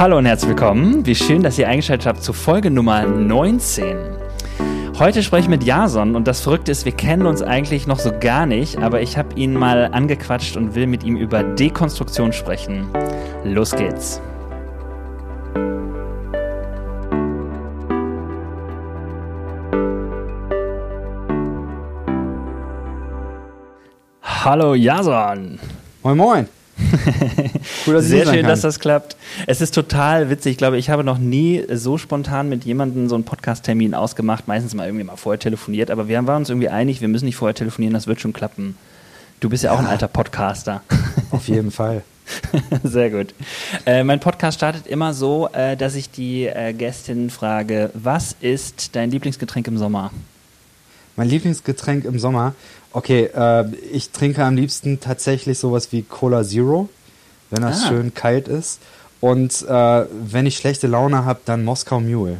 Hallo und herzlich willkommen. Wie schön, dass ihr eingeschaltet habt zu Folge Nummer 19. Heute spreche ich mit Jason und das Verrückte ist, wir kennen uns eigentlich noch so gar nicht, aber ich habe ihn mal angequatscht und will mit ihm über Dekonstruktion sprechen. Los geht's. Hallo Jason. Moin Moin. Cool, dass Sehr schön, dass das klappt. Es ist total witzig. Ich glaube, ich habe noch nie so spontan mit jemandem so einen Podcast-Termin ausgemacht. Meistens mal irgendwie mal vorher telefoniert, aber wir waren uns irgendwie einig, wir müssen nicht vorher telefonieren, das wird schon klappen. Du bist ja, ja. auch ein alter Podcaster. Auf jeden Fall. Sehr gut. Äh, mein Podcast startet immer so, äh, dass ich die äh, Gästin frage: Was ist dein Lieblingsgetränk im Sommer? Mein Lieblingsgetränk im Sommer? Okay, äh, ich trinke am liebsten tatsächlich sowas wie Cola Zero wenn das ah. schön kalt ist. Und äh, wenn ich schlechte Laune habe, dann Moskau Mule.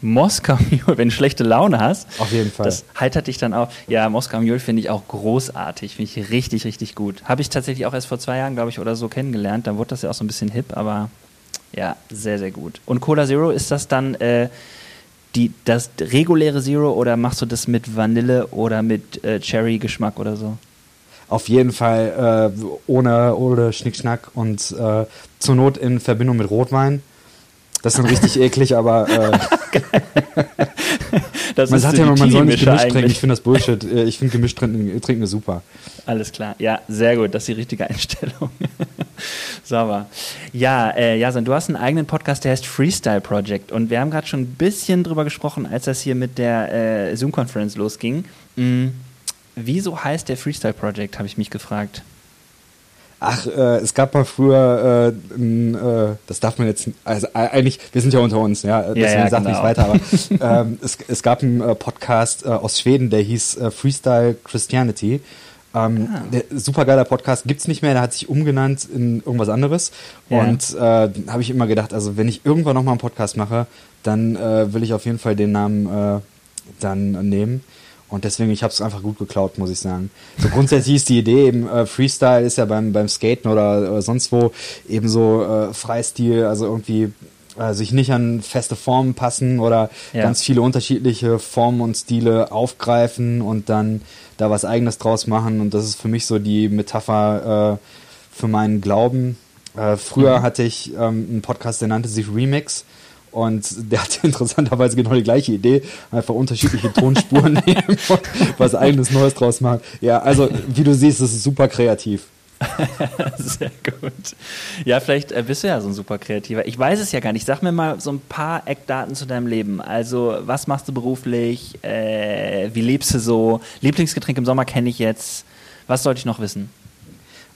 Moskau Mule, wenn du schlechte Laune hast. Auf jeden Fall. Das heitert dich dann auch. Ja, Moskau Mule finde ich auch großartig. Finde ich richtig, richtig gut. Habe ich tatsächlich auch erst vor zwei Jahren, glaube ich, oder so kennengelernt. Dann wurde das ja auch so ein bisschen hip, aber ja, sehr, sehr gut. Und Cola Zero, ist das dann äh, die, das reguläre Zero oder machst du das mit Vanille oder mit äh, Cherry-Geschmack oder so? auf jeden Fall äh, ohne, ohne Schnickschnack und äh, zur Not in Verbindung mit Rotwein. Das ist dann richtig eklig, aber äh, man sagt ja immer, man soll nicht gemischt eigentlich. trinken. Ich finde das Bullshit. Äh, ich finde gemischt trinken, trinken super. Alles klar. Ja, sehr gut. Das ist die richtige Einstellung. Sauber. Ja, äh, Jason, du hast einen eigenen Podcast, der heißt Freestyle Project. Und wir haben gerade schon ein bisschen drüber gesprochen, als das hier mit der äh, Zoom-Conference losging. Mhm Wieso heißt der Freestyle Project, habe ich mich gefragt. Ach, äh, es gab mal früher, äh, äh, das darf man jetzt, also äh, eigentlich, wir sind ja unter uns, ja, deswegen ja, ja, sag genau. nicht weiter, aber ähm, es, es gab einen äh, Podcast äh, aus Schweden, der hieß Freestyle Christianity. Ähm, ah. der super geiler Podcast gibt's nicht mehr, der hat sich umgenannt in irgendwas anderes. Ja. Und äh, habe ich immer gedacht, also wenn ich irgendwann nochmal einen Podcast mache, dann äh, will ich auf jeden Fall den Namen äh, dann nehmen. Und deswegen, ich habe es einfach gut geklaut, muss ich sagen. So grundsätzlich ist die Idee eben, äh, Freestyle ist ja beim, beim Skaten oder, oder sonst wo eben so äh, Freistil, also irgendwie äh, sich nicht an feste Formen passen oder ja. ganz viele unterschiedliche Formen und Stile aufgreifen und dann da was eigenes draus machen. Und das ist für mich so die Metapher äh, für meinen Glauben. Äh, früher mhm. hatte ich ähm, einen Podcast, der nannte sich Remix. Und der hatte interessanterweise genau die gleiche Idee, einfach unterschiedliche Tonspuren nehmen und was eigenes Neues draus machen. Ja, also wie du siehst, das ist super kreativ. Sehr gut. Ja, vielleicht äh, bist du ja so ein super Kreativer. Ich weiß es ja gar nicht. Sag mir mal so ein paar Eckdaten zu deinem Leben. Also, was machst du beruflich? Äh, wie lebst du so? Lieblingsgetränk im Sommer kenne ich jetzt. Was sollte ich noch wissen?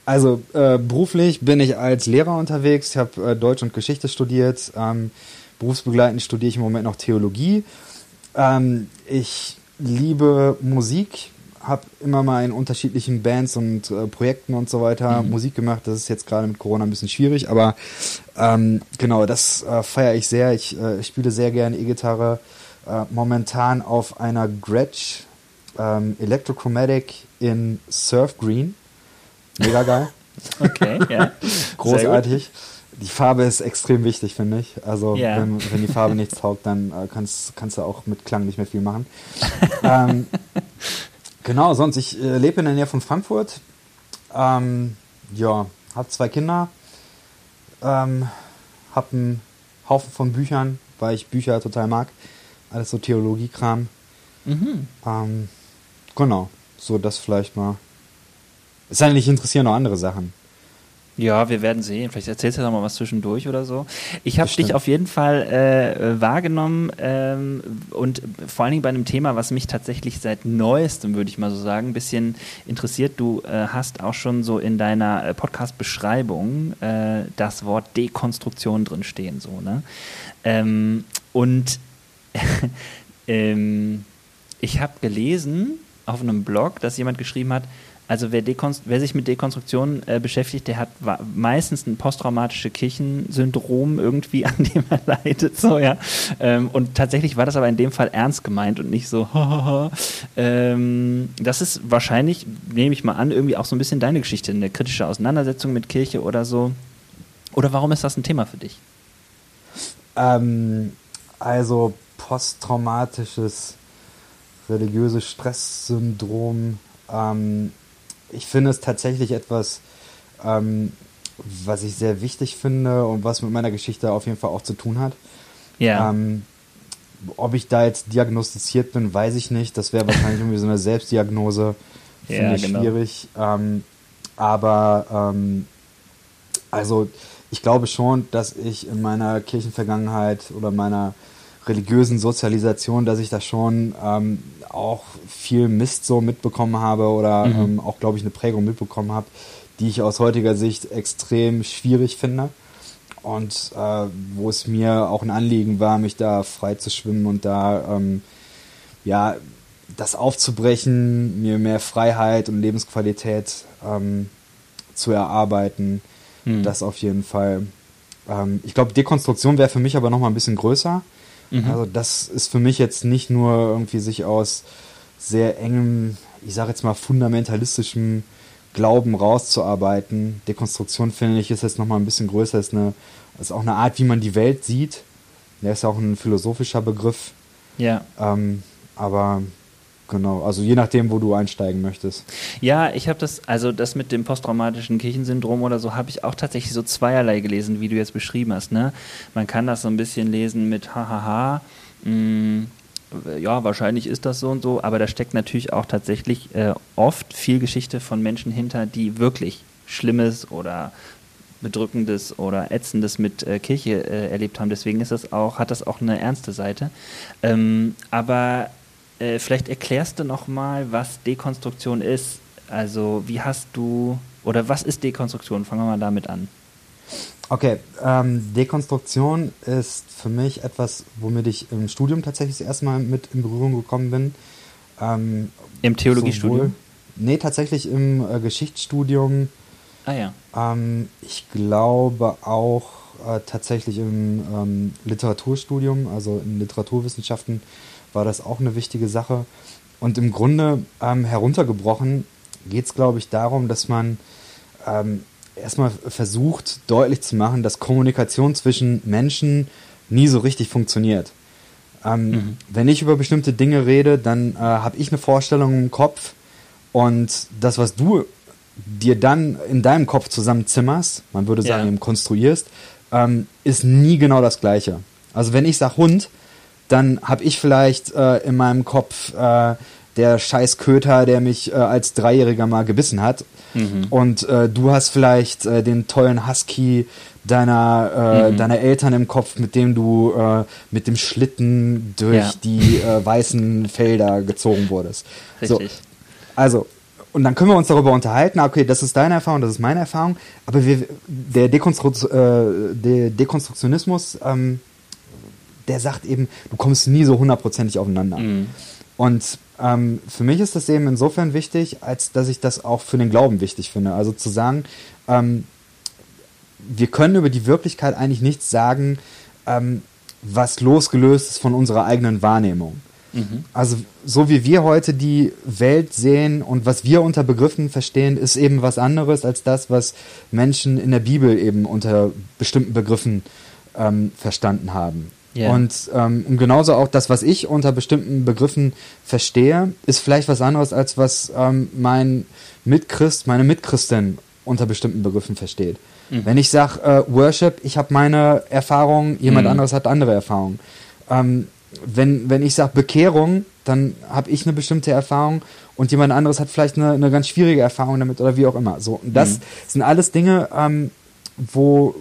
Also, äh, beruflich bin ich als Lehrer unterwegs. Ich habe äh, Deutsch und Geschichte studiert. Ähm, Berufsbegleitend studiere ich im Moment noch Theologie. Ähm, ich liebe Musik, habe immer mal in unterschiedlichen Bands und äh, Projekten und so weiter mhm. Musik gemacht. Das ist jetzt gerade mit Corona ein bisschen schwierig, aber ähm, genau, das äh, feiere ich sehr. Ich, äh, spiele sehr gerne E-Gitarre. Äh, momentan auf einer Gretsch ähm, Electrochromatic in Surf Green. Mega geil. okay, ja. Großartig die Farbe ist extrem wichtig, finde ich. Also yeah. wenn, wenn, die Farbe nichts taugt, dann äh, kannst, kannst du auch mit Klang nicht mehr viel machen. ähm, genau, sonst, ich äh, lebe in der Nähe von Frankfurt. Ähm, ja, habe zwei Kinder. Ähm, habe einen Haufen von Büchern, weil ich Bücher total mag. Alles so Theologiekram. Mhm. Ähm, genau, so das vielleicht mal. Es sei denn, ich interessieren noch andere Sachen. Ja, wir werden sehen. Vielleicht erzählst du noch mal was zwischendurch oder so. Ich habe dich auf jeden Fall äh, wahrgenommen ähm, und vor allen Dingen bei einem Thema, was mich tatsächlich seit neuestem, würde ich mal so sagen, ein bisschen interessiert. Du äh, hast auch schon so in deiner äh, Podcast-Beschreibung äh, das Wort Dekonstruktion drinstehen. So, ne? Ähm, und ähm, ich habe gelesen auf einem Blog, dass jemand geschrieben hat, also wer, wer sich mit Dekonstruktion äh, beschäftigt, der hat meistens ein posttraumatische Kirchensyndrom irgendwie, an dem er leidet. So, ja. Ähm, und tatsächlich war das aber in dem Fall ernst gemeint und nicht so, ähm, das ist wahrscheinlich, nehme ich mal an, irgendwie auch so ein bisschen deine Geschichte, eine kritische Auseinandersetzung mit Kirche oder so. Oder warum ist das ein Thema für dich? Ähm, also posttraumatisches religiöses Stresssyndrom. Ähm, ich finde es tatsächlich etwas, ähm, was ich sehr wichtig finde und was mit meiner Geschichte auf jeden Fall auch zu tun hat. Ja. Ähm, ob ich da jetzt diagnostiziert bin, weiß ich nicht. Das wäre wahrscheinlich irgendwie so eine Selbstdiagnose. Finde ja, ich genau. schwierig. Ähm, aber ähm, also ich glaube schon, dass ich in meiner Kirchenvergangenheit oder meiner religiösen Sozialisation, dass ich da schon ähm, auch viel Mist so mitbekommen habe oder mhm. ähm, auch, glaube ich, eine Prägung mitbekommen habe, die ich aus heutiger Sicht extrem schwierig finde. Und äh, wo es mir auch ein Anliegen war, mich da frei zu schwimmen und da ähm, ja das aufzubrechen, mir mehr Freiheit und Lebensqualität ähm, zu erarbeiten. Mhm. Das auf jeden Fall. Ähm, ich glaube, Dekonstruktion wäre für mich aber noch mal ein bisschen größer. Mhm. Also das ist für mich jetzt nicht nur irgendwie sich aus sehr engem, ich sage jetzt mal fundamentalistischem Glauben rauszuarbeiten. Dekonstruktion finde ich ist jetzt noch mal ein bisschen größer, ist eine ist auch eine Art, wie man die Welt sieht. Der ist ja auch ein philosophischer Begriff. Ja. Ähm, aber Genau, also je nachdem, wo du einsteigen möchtest. Ja, ich habe das, also das mit dem posttraumatischen Kirchensyndrom oder so, habe ich auch tatsächlich so zweierlei gelesen, wie du jetzt beschrieben hast. Ne? Man kann das so ein bisschen lesen mit hahaha. Mm, ja, wahrscheinlich ist das so und so, aber da steckt natürlich auch tatsächlich äh, oft viel Geschichte von Menschen hinter, die wirklich Schlimmes oder Bedrückendes oder Ätzendes mit äh, Kirche äh, erlebt haben. Deswegen ist das auch, hat das auch eine ernste Seite. Ähm, aber äh, vielleicht erklärst du noch mal, was Dekonstruktion ist. Also wie hast du oder was ist Dekonstruktion? Fangen wir mal damit an. Okay, ähm, Dekonstruktion ist für mich etwas, womit ich im Studium tatsächlich das erste Mal mit in Berührung gekommen bin. Ähm, Im Theologiestudium? Nee, tatsächlich im äh, Geschichtsstudium. Ah ja. Ähm, ich glaube auch äh, tatsächlich im ähm, Literaturstudium, also in Literaturwissenschaften war das auch eine wichtige Sache. Und im Grunde ähm, heruntergebrochen geht es, glaube ich, darum, dass man ähm, erstmal versucht, deutlich zu machen, dass Kommunikation zwischen Menschen nie so richtig funktioniert. Ähm, mhm. Wenn ich über bestimmte Dinge rede, dann äh, habe ich eine Vorstellung im Kopf und das, was du dir dann in deinem Kopf zusammenzimmerst, man würde sagen, ja. eben konstruierst, ähm, ist nie genau das Gleiche. Also wenn ich sage Hund, dann habe ich vielleicht äh, in meinem Kopf äh, der scheiß Köter, der mich äh, als Dreijähriger mal gebissen hat. Mhm. Und äh, du hast vielleicht äh, den tollen Husky deiner, äh, mhm. deiner Eltern im Kopf, mit dem du mit dem Schlitten durch ja. die weißen Felder gezogen wurdest. Richtig. So, also, und dann können wir uns darüber unterhalten, okay, das ist deine Erfahrung, das ist meine Erfahrung, aber wir, der, Dekonstru äh, der Dekonstruktionismus ähm, der sagt eben, du kommst nie so hundertprozentig aufeinander. Mhm. Und ähm, für mich ist das eben insofern wichtig, als dass ich das auch für den Glauben wichtig finde. Also zu sagen, ähm, wir können über die Wirklichkeit eigentlich nichts sagen, ähm, was losgelöst ist von unserer eigenen Wahrnehmung. Mhm. Also so wie wir heute die Welt sehen und was wir unter Begriffen verstehen, ist eben was anderes als das, was Menschen in der Bibel eben unter bestimmten Begriffen ähm, verstanden haben. Yeah. Und, ähm, und genauso auch das, was ich unter bestimmten Begriffen verstehe, ist vielleicht was anderes, als was ähm, mein Mitchrist, meine Mitchristin unter bestimmten Begriffen versteht. Mhm. Wenn ich sage äh, Worship, ich habe meine Erfahrung, jemand mhm. anderes hat andere Erfahrungen. Ähm, wenn, wenn ich sage Bekehrung, dann habe ich eine bestimmte Erfahrung und jemand anderes hat vielleicht eine, eine ganz schwierige Erfahrung damit oder wie auch immer. So, und das mhm. sind alles Dinge, ähm, wo,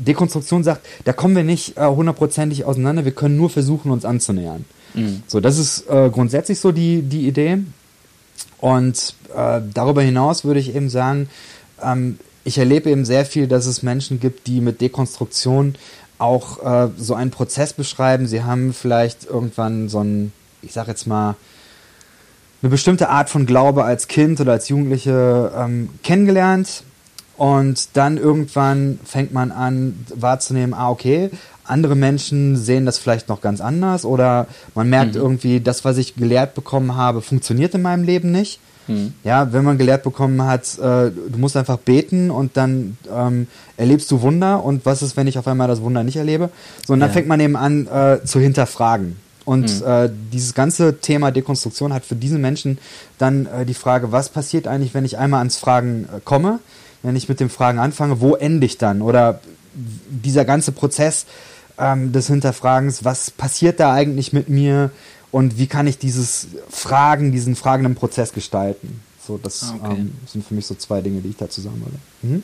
Dekonstruktion sagt, da kommen wir nicht äh, hundertprozentig auseinander, wir können nur versuchen, uns anzunähern. Mhm. So, das ist äh, grundsätzlich so die, die Idee. Und äh, darüber hinaus würde ich eben sagen, ähm, ich erlebe eben sehr viel, dass es Menschen gibt, die mit Dekonstruktion auch äh, so einen Prozess beschreiben. Sie haben vielleicht irgendwann so ein, ich sag jetzt mal, eine bestimmte Art von Glaube als Kind oder als Jugendliche ähm, kennengelernt, und dann irgendwann fängt man an wahrzunehmen, ah, okay, andere Menschen sehen das vielleicht noch ganz anders oder man merkt mhm. irgendwie, das, was ich gelehrt bekommen habe, funktioniert in meinem Leben nicht. Mhm. Ja, wenn man gelehrt bekommen hat, äh, du musst einfach beten und dann ähm, erlebst du Wunder und was ist, wenn ich auf einmal das Wunder nicht erlebe? So, und dann ja. fängt man eben an äh, zu hinterfragen. Und mhm. äh, dieses ganze Thema Dekonstruktion hat für diese Menschen dann äh, die Frage, was passiert eigentlich, wenn ich einmal ans Fragen äh, komme, wenn ich mit dem Fragen anfange, wo ende ich dann? Oder dieser ganze Prozess ähm, des Hinterfragens, was passiert da eigentlich mit mir und wie kann ich dieses Fragen, diesen fragenden Prozess gestalten? So, das ah, okay. ähm, sind für mich so zwei Dinge, die ich da zusammenhole. Mhm.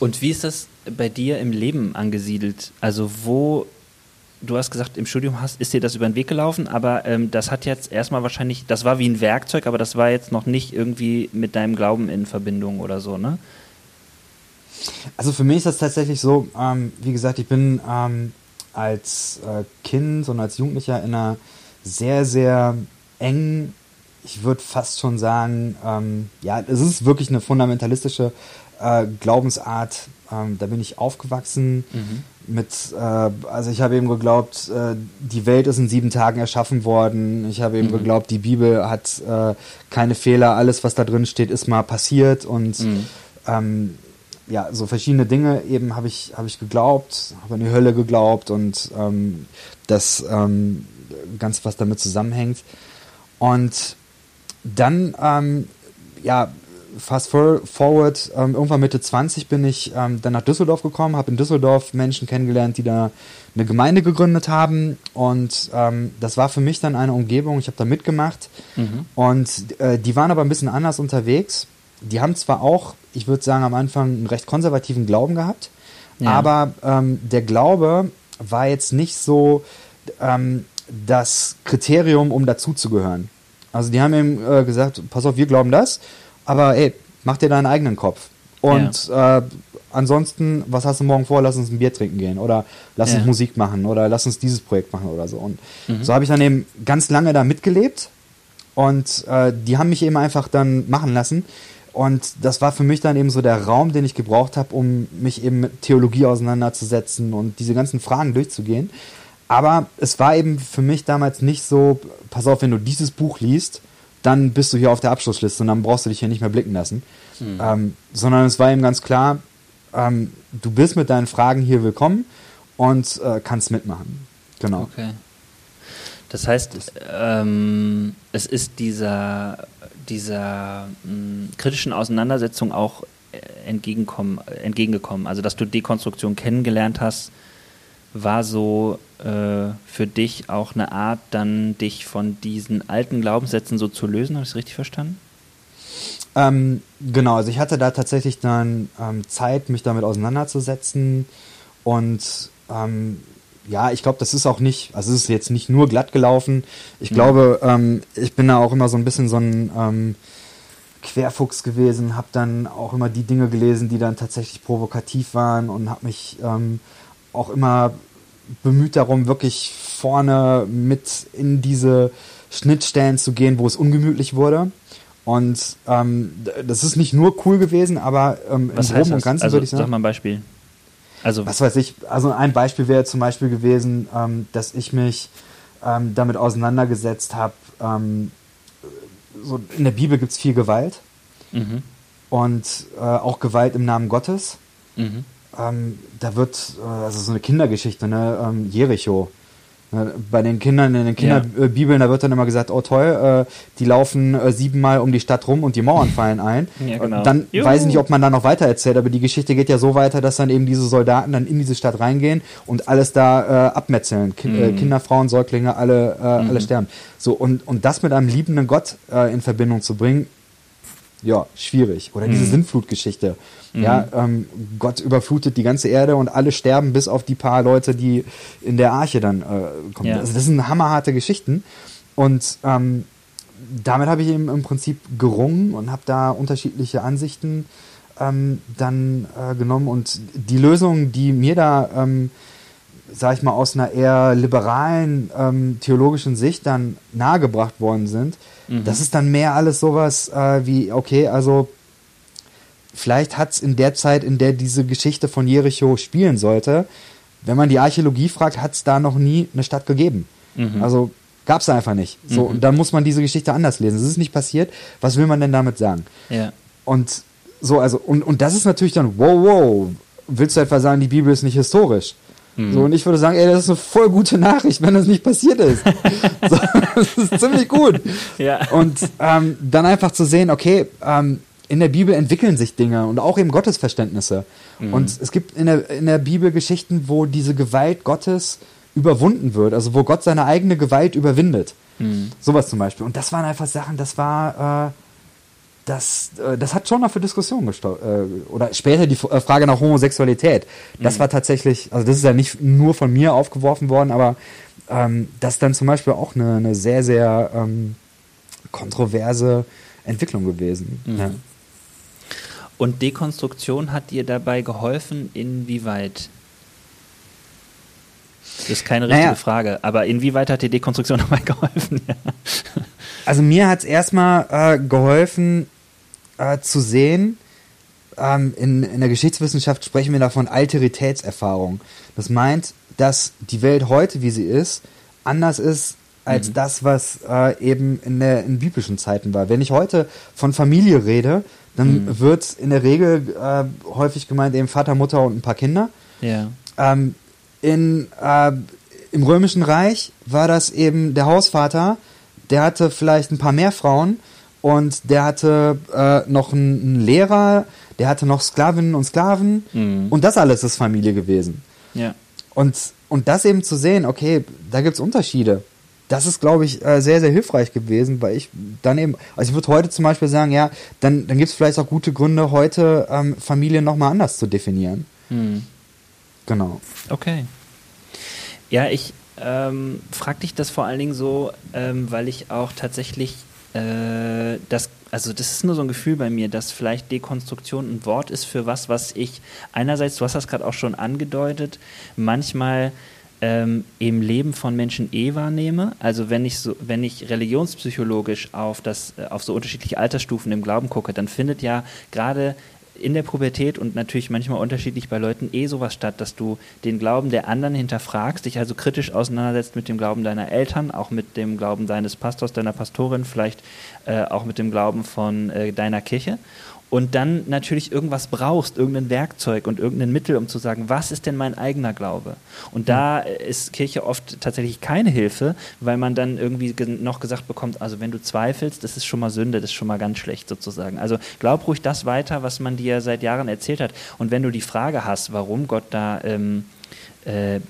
Und wie ist das bei dir im Leben angesiedelt? Also wo du hast gesagt, im Studium hast, ist dir das über den Weg gelaufen, aber ähm, das hat jetzt erstmal wahrscheinlich, das war wie ein Werkzeug, aber das war jetzt noch nicht irgendwie mit deinem Glauben in Verbindung oder so, ne? Also für mich ist das tatsächlich so, ähm, wie gesagt, ich bin ähm, als äh, Kind und als Jugendlicher in einer sehr, sehr engen, ich würde fast schon sagen, ähm, ja, es ist wirklich eine fundamentalistische äh, Glaubensart. Ähm, da bin ich aufgewachsen. Mhm mit, äh, also ich habe eben geglaubt, äh, die Welt ist in sieben Tagen erschaffen worden. Ich habe eben mhm. geglaubt, die Bibel hat äh, keine Fehler, alles, was da drin steht, ist mal passiert und mhm. ähm, ja, so verschiedene Dinge eben habe ich, habe ich geglaubt, habe an die Hölle geglaubt und ähm, das ähm, Ganze, was damit zusammenhängt. Und dann, ähm, ja, fast forward, ähm, irgendwann Mitte 20 bin ich ähm, dann nach Düsseldorf gekommen, habe in Düsseldorf Menschen kennengelernt, die da eine Gemeinde gegründet haben und ähm, das war für mich dann eine Umgebung, ich habe da mitgemacht mhm. und äh, die waren aber ein bisschen anders unterwegs. Die haben zwar auch, ich würde sagen, am Anfang einen recht konservativen Glauben gehabt, ja. aber ähm, der Glaube war jetzt nicht so ähm, das Kriterium, um dazuzugehören. Also die haben ihm äh, gesagt, pass auf, wir glauben das aber ey, mach dir deinen eigenen Kopf. Und ja. äh, ansonsten, was hast du morgen vor? Lass uns ein Bier trinken gehen oder lass ja. uns Musik machen oder lass uns dieses Projekt machen oder so. Und mhm. so habe ich dann eben ganz lange da mitgelebt und äh, die haben mich eben einfach dann machen lassen. Und das war für mich dann eben so der Raum, den ich gebraucht habe, um mich eben mit Theologie auseinanderzusetzen und diese ganzen Fragen durchzugehen. Aber es war eben für mich damals nicht so, pass auf, wenn du dieses Buch liest, dann bist du hier auf der Abschlussliste und dann brauchst du dich hier nicht mehr blicken lassen. Mhm. Ähm, sondern es war ihm ganz klar, ähm, du bist mit deinen Fragen hier willkommen und äh, kannst mitmachen. Genau. Okay. Das heißt, ähm, es ist dieser, dieser mh, hm, kritischen Auseinandersetzung auch äh, entgegenkommen, entgegengekommen. Also, dass du Dekonstruktion kennengelernt hast, war so äh, für dich auch eine Art, dann dich von diesen alten Glaubenssätzen so zu lösen? Habe ich es richtig verstanden? Ähm, genau, also ich hatte da tatsächlich dann ähm, Zeit, mich damit auseinanderzusetzen und ähm, ja, ich glaube, das ist auch nicht, also es ist jetzt nicht nur glatt gelaufen. Ich mhm. glaube, ähm, ich bin da auch immer so ein bisschen so ein ähm, Querfuchs gewesen, habe dann auch immer die Dinge gelesen, die dann tatsächlich provokativ waren und habe mich ähm, auch immer bemüht darum, wirklich vorne mit in diese Schnittstellen zu gehen, wo es ungemütlich wurde. Und ähm, das ist nicht nur cool gewesen, aber ähm, im Groben und Ganzen also, würde ich sagen. Sag mal ein Beispiel. Also was weiß ich, also ein Beispiel wäre zum Beispiel gewesen, ähm, dass ich mich ähm, damit auseinandergesetzt habe, ähm, so in der Bibel gibt es viel Gewalt mhm. und äh, auch Gewalt im Namen Gottes. Mhm ähm, da wird, äh, also so eine Kindergeschichte, ne, ähm, Jericho. Bei den Kindern in den Kinderbibeln, ja. da wird dann immer gesagt, oh toll, äh, die laufen äh, siebenmal um die Stadt rum und die Mauern fallen ein. Ja, genau. Dann Juhu. weiß ich nicht, ob man da noch weiter erzählt, aber die Geschichte geht ja so weiter, dass dann eben diese Soldaten dann in diese Stadt reingehen und alles da äh, abmetzeln. Ki äh, mhm. Kinder, Frauen, Säuglinge, alle, äh, mhm. alle sterben. So, und, und das mit einem liebenden Gott äh, in Verbindung zu bringen, ja, schwierig. Oder diese mhm. Sintflutgeschichte. Mhm. Ja, ähm, Gott überflutet die ganze Erde und alle sterben, bis auf die paar Leute, die in der Arche dann äh, kommen. Ja. Also das sind hammerharte Geschichten. Und ähm, damit habe ich eben im Prinzip gerungen und habe da unterschiedliche Ansichten ähm, dann äh, genommen. Und die Lösungen, die mir da, ähm, sag ich mal, aus einer eher liberalen ähm, theologischen Sicht dann nahegebracht worden sind, Mhm. Das ist dann mehr alles sowas äh, wie, okay, also vielleicht hat es in der Zeit, in der diese Geschichte von Jericho spielen sollte, wenn man die Archäologie fragt, hat es da noch nie eine Stadt gegeben. Mhm. Also Gab es einfach nicht. So, mhm. und dann muss man diese Geschichte anders lesen. Es ist nicht passiert. Was will man denn damit sagen? Ja. Und so, also, und, und das ist natürlich dann, wow, wow, willst du etwa sagen, die Bibel ist nicht historisch? Mhm. So, und ich würde sagen, ey, das ist eine voll gute Nachricht, wenn das nicht passiert ist. so, das ist ziemlich gut. Ja. Und ähm, dann einfach zu sehen, okay, ähm, in der Bibel entwickeln sich Dinge und auch eben Gottesverständnisse. Mhm. Und es gibt in der, in der Bibel Geschichten, wo diese Gewalt Gottes überwunden wird, also wo Gott seine eigene Gewalt überwindet. Mhm. Sowas zum Beispiel. Und das waren einfach Sachen, das war, äh, das, äh, das hat schon noch für Diskussionen gestört. Äh, oder später die äh, Frage nach Homosexualität. Das mhm. war tatsächlich, also das ist ja nicht nur von mir aufgeworfen worden, aber ähm, das ist dann zum Beispiel auch eine, eine sehr, sehr ähm, kontroverse Entwicklung gewesen. Mhm. Ja. Und Dekonstruktion hat dir dabei geholfen, inwieweit? Das ist keine richtige naja. Frage, aber inwieweit hat dir Dekonstruktion dabei geholfen? also mir hat es erstmal äh, geholfen äh, zu sehen, ähm, in, in der Geschichtswissenschaft sprechen wir davon Alteritätserfahrung. Das meint, dass die Welt heute, wie sie ist, anders ist als mhm. das, was äh, eben in, der, in biblischen Zeiten war. Wenn ich heute von Familie rede, dann mhm. wird in der Regel äh, häufig gemeint eben Vater, Mutter und ein paar Kinder. Ja. Ähm, in, äh, Im Römischen Reich war das eben der Hausvater, der hatte vielleicht ein paar mehr Frauen und der hatte äh, noch einen, einen, Lehrer, der hatte noch Sklavinnen und Sklaven mhm. und das alles ist Familie gewesen. Ja. Und, und das eben zu sehen, okay, da gibt es Unterschiede das ist, glaube ich, äh, sehr, sehr hilfreich gewesen, weil ich dann eben, also ich würde heute zum Beispiel sagen, ja, dann, dann gibt es vielleicht auch gute Gründe, heute ähm, Familie nochmal anders zu definieren. Hm. Genau. Okay. Ja, ich ähm, frage dich das vor allen Dingen so, ähm, weil ich auch tatsächlich äh, das, also das ist nur so ein Gefühl bei mir, dass vielleicht Dekonstruktion ein Wort ist für was, was ich einerseits, du hast das gerade auch schon angedeutet, manchmal ähm, im Leben von Menschen eh wahrnehme. Also wenn ich so, wenn ich religionspsychologisch auf das, äh, auf so unterschiedliche Altersstufen im Glauben gucke, dann findet ja gerade in der Pubertät und natürlich manchmal unterschiedlich bei Leuten eh sowas statt, dass du den Glauben der anderen hinterfragst, dich also kritisch auseinandersetzt mit dem Glauben deiner Eltern, auch mit dem Glauben deines Pastors, deiner Pastorin, vielleicht äh, auch mit dem Glauben von äh, deiner Kirche und dann natürlich irgendwas brauchst, irgendein Werkzeug und irgendein Mittel, um zu sagen, was ist denn mein eigener Glaube? Und da ist Kirche oft tatsächlich keine Hilfe, weil man dann irgendwie noch gesagt bekommt, also wenn du zweifelst, das ist schon mal Sünde, das ist schon mal ganz schlecht sozusagen. Also glaub ruhig das weiter, was man dir seit Jahren erzählt hat. Und wenn du die Frage hast, warum Gott da ähm, äh, äh,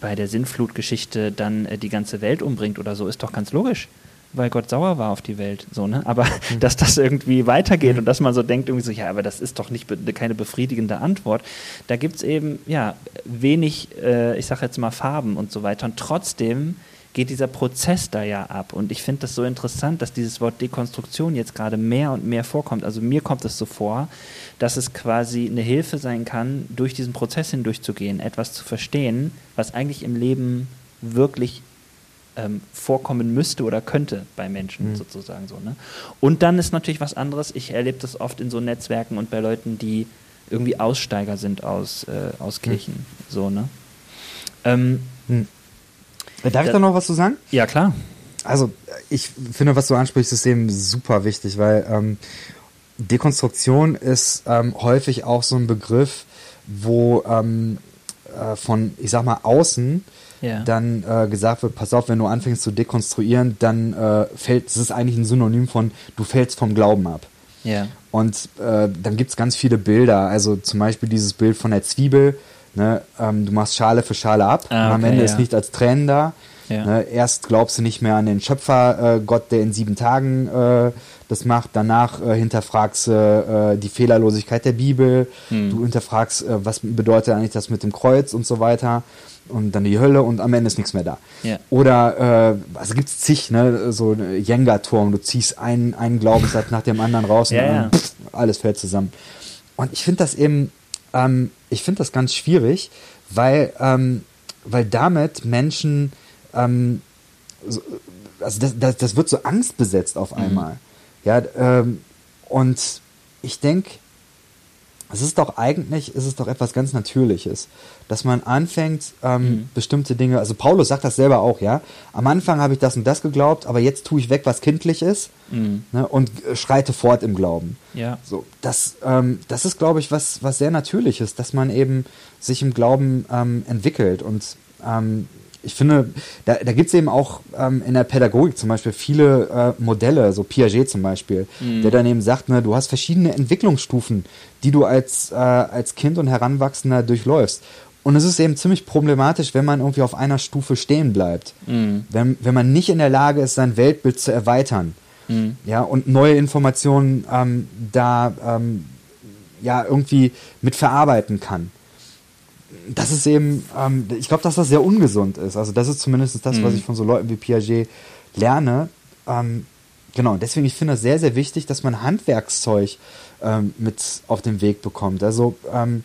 bei der Sinnflutgeschichte dann äh, die ganze Welt umbringt oder so, ist doch ganz logisch weil Gott sauer war auf die Welt. So, ne? Aber mhm. dass das irgendwie weitergeht mhm. und dass man so denkt, irgendwie so, ja, aber das ist doch nicht be keine befriedigende Antwort. Da gibt es eben ja wenig, äh, ich sage jetzt mal, Farben und so weiter. Und trotzdem geht dieser Prozess da ja ab. Und ich finde das so interessant, dass dieses Wort Dekonstruktion jetzt gerade mehr und mehr vorkommt. Also mir kommt es so vor, dass es quasi eine Hilfe sein kann, durch diesen Prozess hindurchzugehen, etwas zu verstehen, was eigentlich im Leben wirklich ähm, vorkommen müsste oder könnte bei Menschen mhm. sozusagen so. Ne? Und dann ist natürlich was anderes, ich erlebe das oft in so Netzwerken und bei Leuten, die irgendwie Aussteiger sind aus, äh, aus mhm. Kirchen. Mhm. So, ne? Ähm, mhm. Darf ich da noch was zu sagen? Ja, klar. Also, ich finde, was du ansprichst, ist eben super wichtig, weil ähm, Dekonstruktion ist ähm, häufig auch so ein Begriff, wo ähm, äh, von, ich sag mal, außen ja. dann äh, gesagt wird, pass auf, wenn du anfängst zu dekonstruieren, dann äh, fällt, das ist eigentlich ein Synonym von, du fällst vom Glauben ab. Ja. Und äh, dann gibt es ganz viele Bilder, also zum Beispiel dieses Bild von der Zwiebel, ne, ähm, du machst Schale für Schale ab ah, und am Ende ja. ist nicht als Tränen da. Ja. Ne, erst glaubst du nicht mehr an den Schöpfer, äh, Gott, der in sieben Tagen äh, das macht. Danach äh, hinterfragst du äh, die Fehlerlosigkeit der Bibel. Hm. Du hinterfragst, äh, was bedeutet eigentlich das mit dem Kreuz und so weiter und dann die Hölle und am Ende ist nichts mehr da. Ja. Oder, äh, also gibt es zig, ne, so ein Jenga-Turm, du ziehst einen, einen Glaubenssatz nach dem anderen raus und ja, dann pff, alles fällt zusammen. Und ich finde das eben, ähm, ich finde das ganz schwierig, weil, ähm, weil damit Menschen, ähm, so, also das, das, das wird so angstbesetzt auf mhm. einmal. Mhm. Ja, ähm, und ich denke, es ist doch eigentlich, ist es doch etwas ganz Natürliches, dass man anfängt, ähm, mhm. bestimmte Dinge, also Paulus sagt das selber auch, ja, am Anfang habe ich das und das geglaubt, aber jetzt tue ich weg, was kindlich ist mhm. ne, und schreite fort im Glauben. Ja. So, das, ähm, das ist, glaube ich, was, was sehr Natürliches, dass man eben sich im Glauben ähm, entwickelt und ähm, ich finde, da, da gibt es eben auch ähm, in der Pädagogik zum Beispiel viele äh, Modelle, so Piaget zum Beispiel, mhm. der dann eben sagt, ne, du hast verschiedene Entwicklungsstufen, die du als, äh, als Kind und Heranwachsender durchläufst. Und es ist eben ziemlich problematisch, wenn man irgendwie auf einer Stufe stehen bleibt. Mhm. Wenn, wenn man nicht in der Lage ist, sein Weltbild zu erweitern. Mhm. Ja, und neue Informationen ähm, da ähm, ja irgendwie mit verarbeiten kann das ist eben, ähm, ich glaube, dass das sehr ungesund ist. Also das ist zumindest das, mhm. was ich von so Leuten wie Piaget lerne. Ähm, genau, deswegen, ich finde das sehr, sehr wichtig, dass man Handwerkszeug ähm, mit auf den Weg bekommt. Also ähm,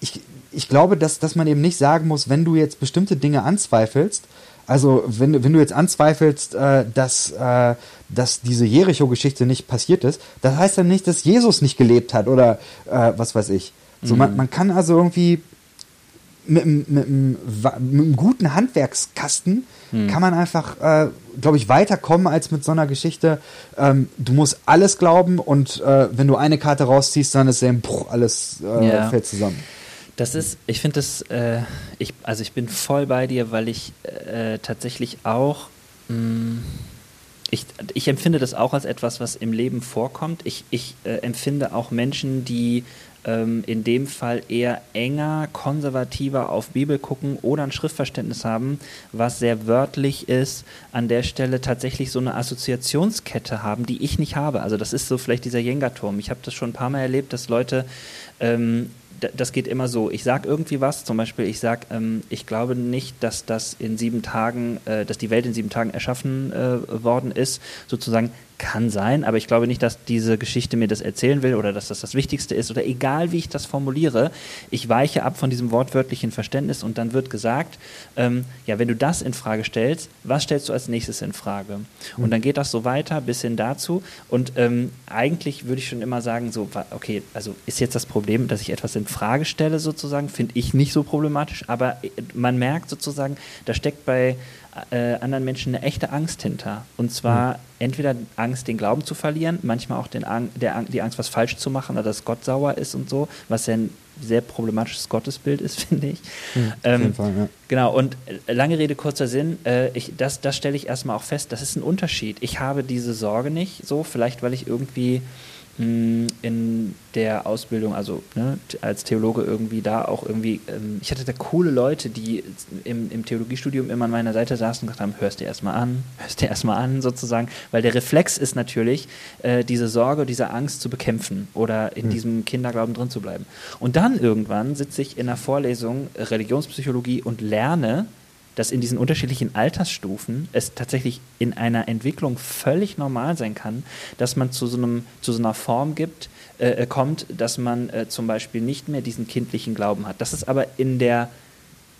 ich, ich glaube, dass, dass man eben nicht sagen muss, wenn du jetzt bestimmte Dinge anzweifelst, also wenn, wenn du jetzt anzweifelst, äh, dass, äh, dass diese Jericho-Geschichte nicht passiert ist, das heißt dann nicht, dass Jesus nicht gelebt hat oder äh, was weiß ich. So, mhm. man, man kann also irgendwie mit, mit, mit, mit einem guten Handwerkskasten mhm. kann man einfach, äh, glaube ich, weiterkommen als mit so einer Geschichte. Ähm, du musst alles glauben und äh, wenn du eine Karte rausziehst, dann ist eben bruch, alles äh, ja. fällt zusammen. Das ist, ich finde das, äh, ich, also ich bin voll bei dir, weil ich äh, tatsächlich auch, mh, mm, ich, ich empfinde das auch als etwas, was im Leben vorkommt. Ich, ich äh, empfinde auch Menschen, die ähm, in dem Fall eher enger, konservativer auf Bibel gucken oder ein Schriftverständnis haben, was sehr wörtlich ist, an der Stelle tatsächlich so eine Assoziationskette haben, die ich nicht habe. Also das ist so vielleicht dieser Jenga-Turm. Ich habe das schon ein paar Mal erlebt, dass Leute ähm, das geht immer so. Ich sage irgendwie was, zum Beispiel, ich sage, ähm, ich glaube nicht, dass das in sieben Tagen, äh, dass die Welt in sieben Tagen erschaffen äh, worden ist, sozusagen kann sein, aber ich glaube nicht, dass diese Geschichte mir das erzählen will oder dass das das Wichtigste ist oder egal wie ich das formuliere, ich weiche ab von diesem wortwörtlichen Verständnis und dann wird gesagt, ähm, ja, wenn du das in Frage stellst, was stellst du als nächstes in Frage? Und dann geht das so weiter bis hin dazu und ähm, eigentlich würde ich schon immer sagen, so, okay, also ist jetzt das Problem, dass ich etwas in Frage stelle sozusagen, finde ich nicht so problematisch, aber äh, man merkt sozusagen, da steckt bei äh, anderen Menschen eine echte Angst hinter. Und zwar mhm. entweder Angst, den Glauben zu verlieren, manchmal auch den Ang der, die Angst, was falsch zu machen oder dass Gott sauer ist und so, was ja ein sehr problematisches Gottesbild ist, finde ich. Mhm, ähm, Fall, ja. Genau, und äh, lange Rede, kurzer Sinn, äh, ich, das, das stelle ich erstmal auch fest, das ist ein Unterschied. Ich habe diese Sorge nicht so, vielleicht weil ich irgendwie in der Ausbildung, also ne, als Theologe irgendwie da auch irgendwie, ähm, ich hatte da coole Leute, die im, im, Theologiestudium immer an meiner Seite saßen und gesagt haben, hörst dir erstmal an, hörst dir erstmal an sozusagen, weil der Reflex ist natürlich, äh, diese Sorge, diese Angst zu bekämpfen oder in mhm. diesem Kinderglauben drin zu bleiben. Und dann irgendwann sitze ich in einer Vorlesung Religionspsychologie und lerne, dass in diesen unterschiedlichen Altersstufen es tatsächlich in einer Entwicklung völlig normal sein kann, dass man zu so, einem, zu so einer Form gibt, äh, äh, kommt, dass man äh, zum Beispiel nicht mehr diesen kindlichen Glauben hat. Das ist aber in der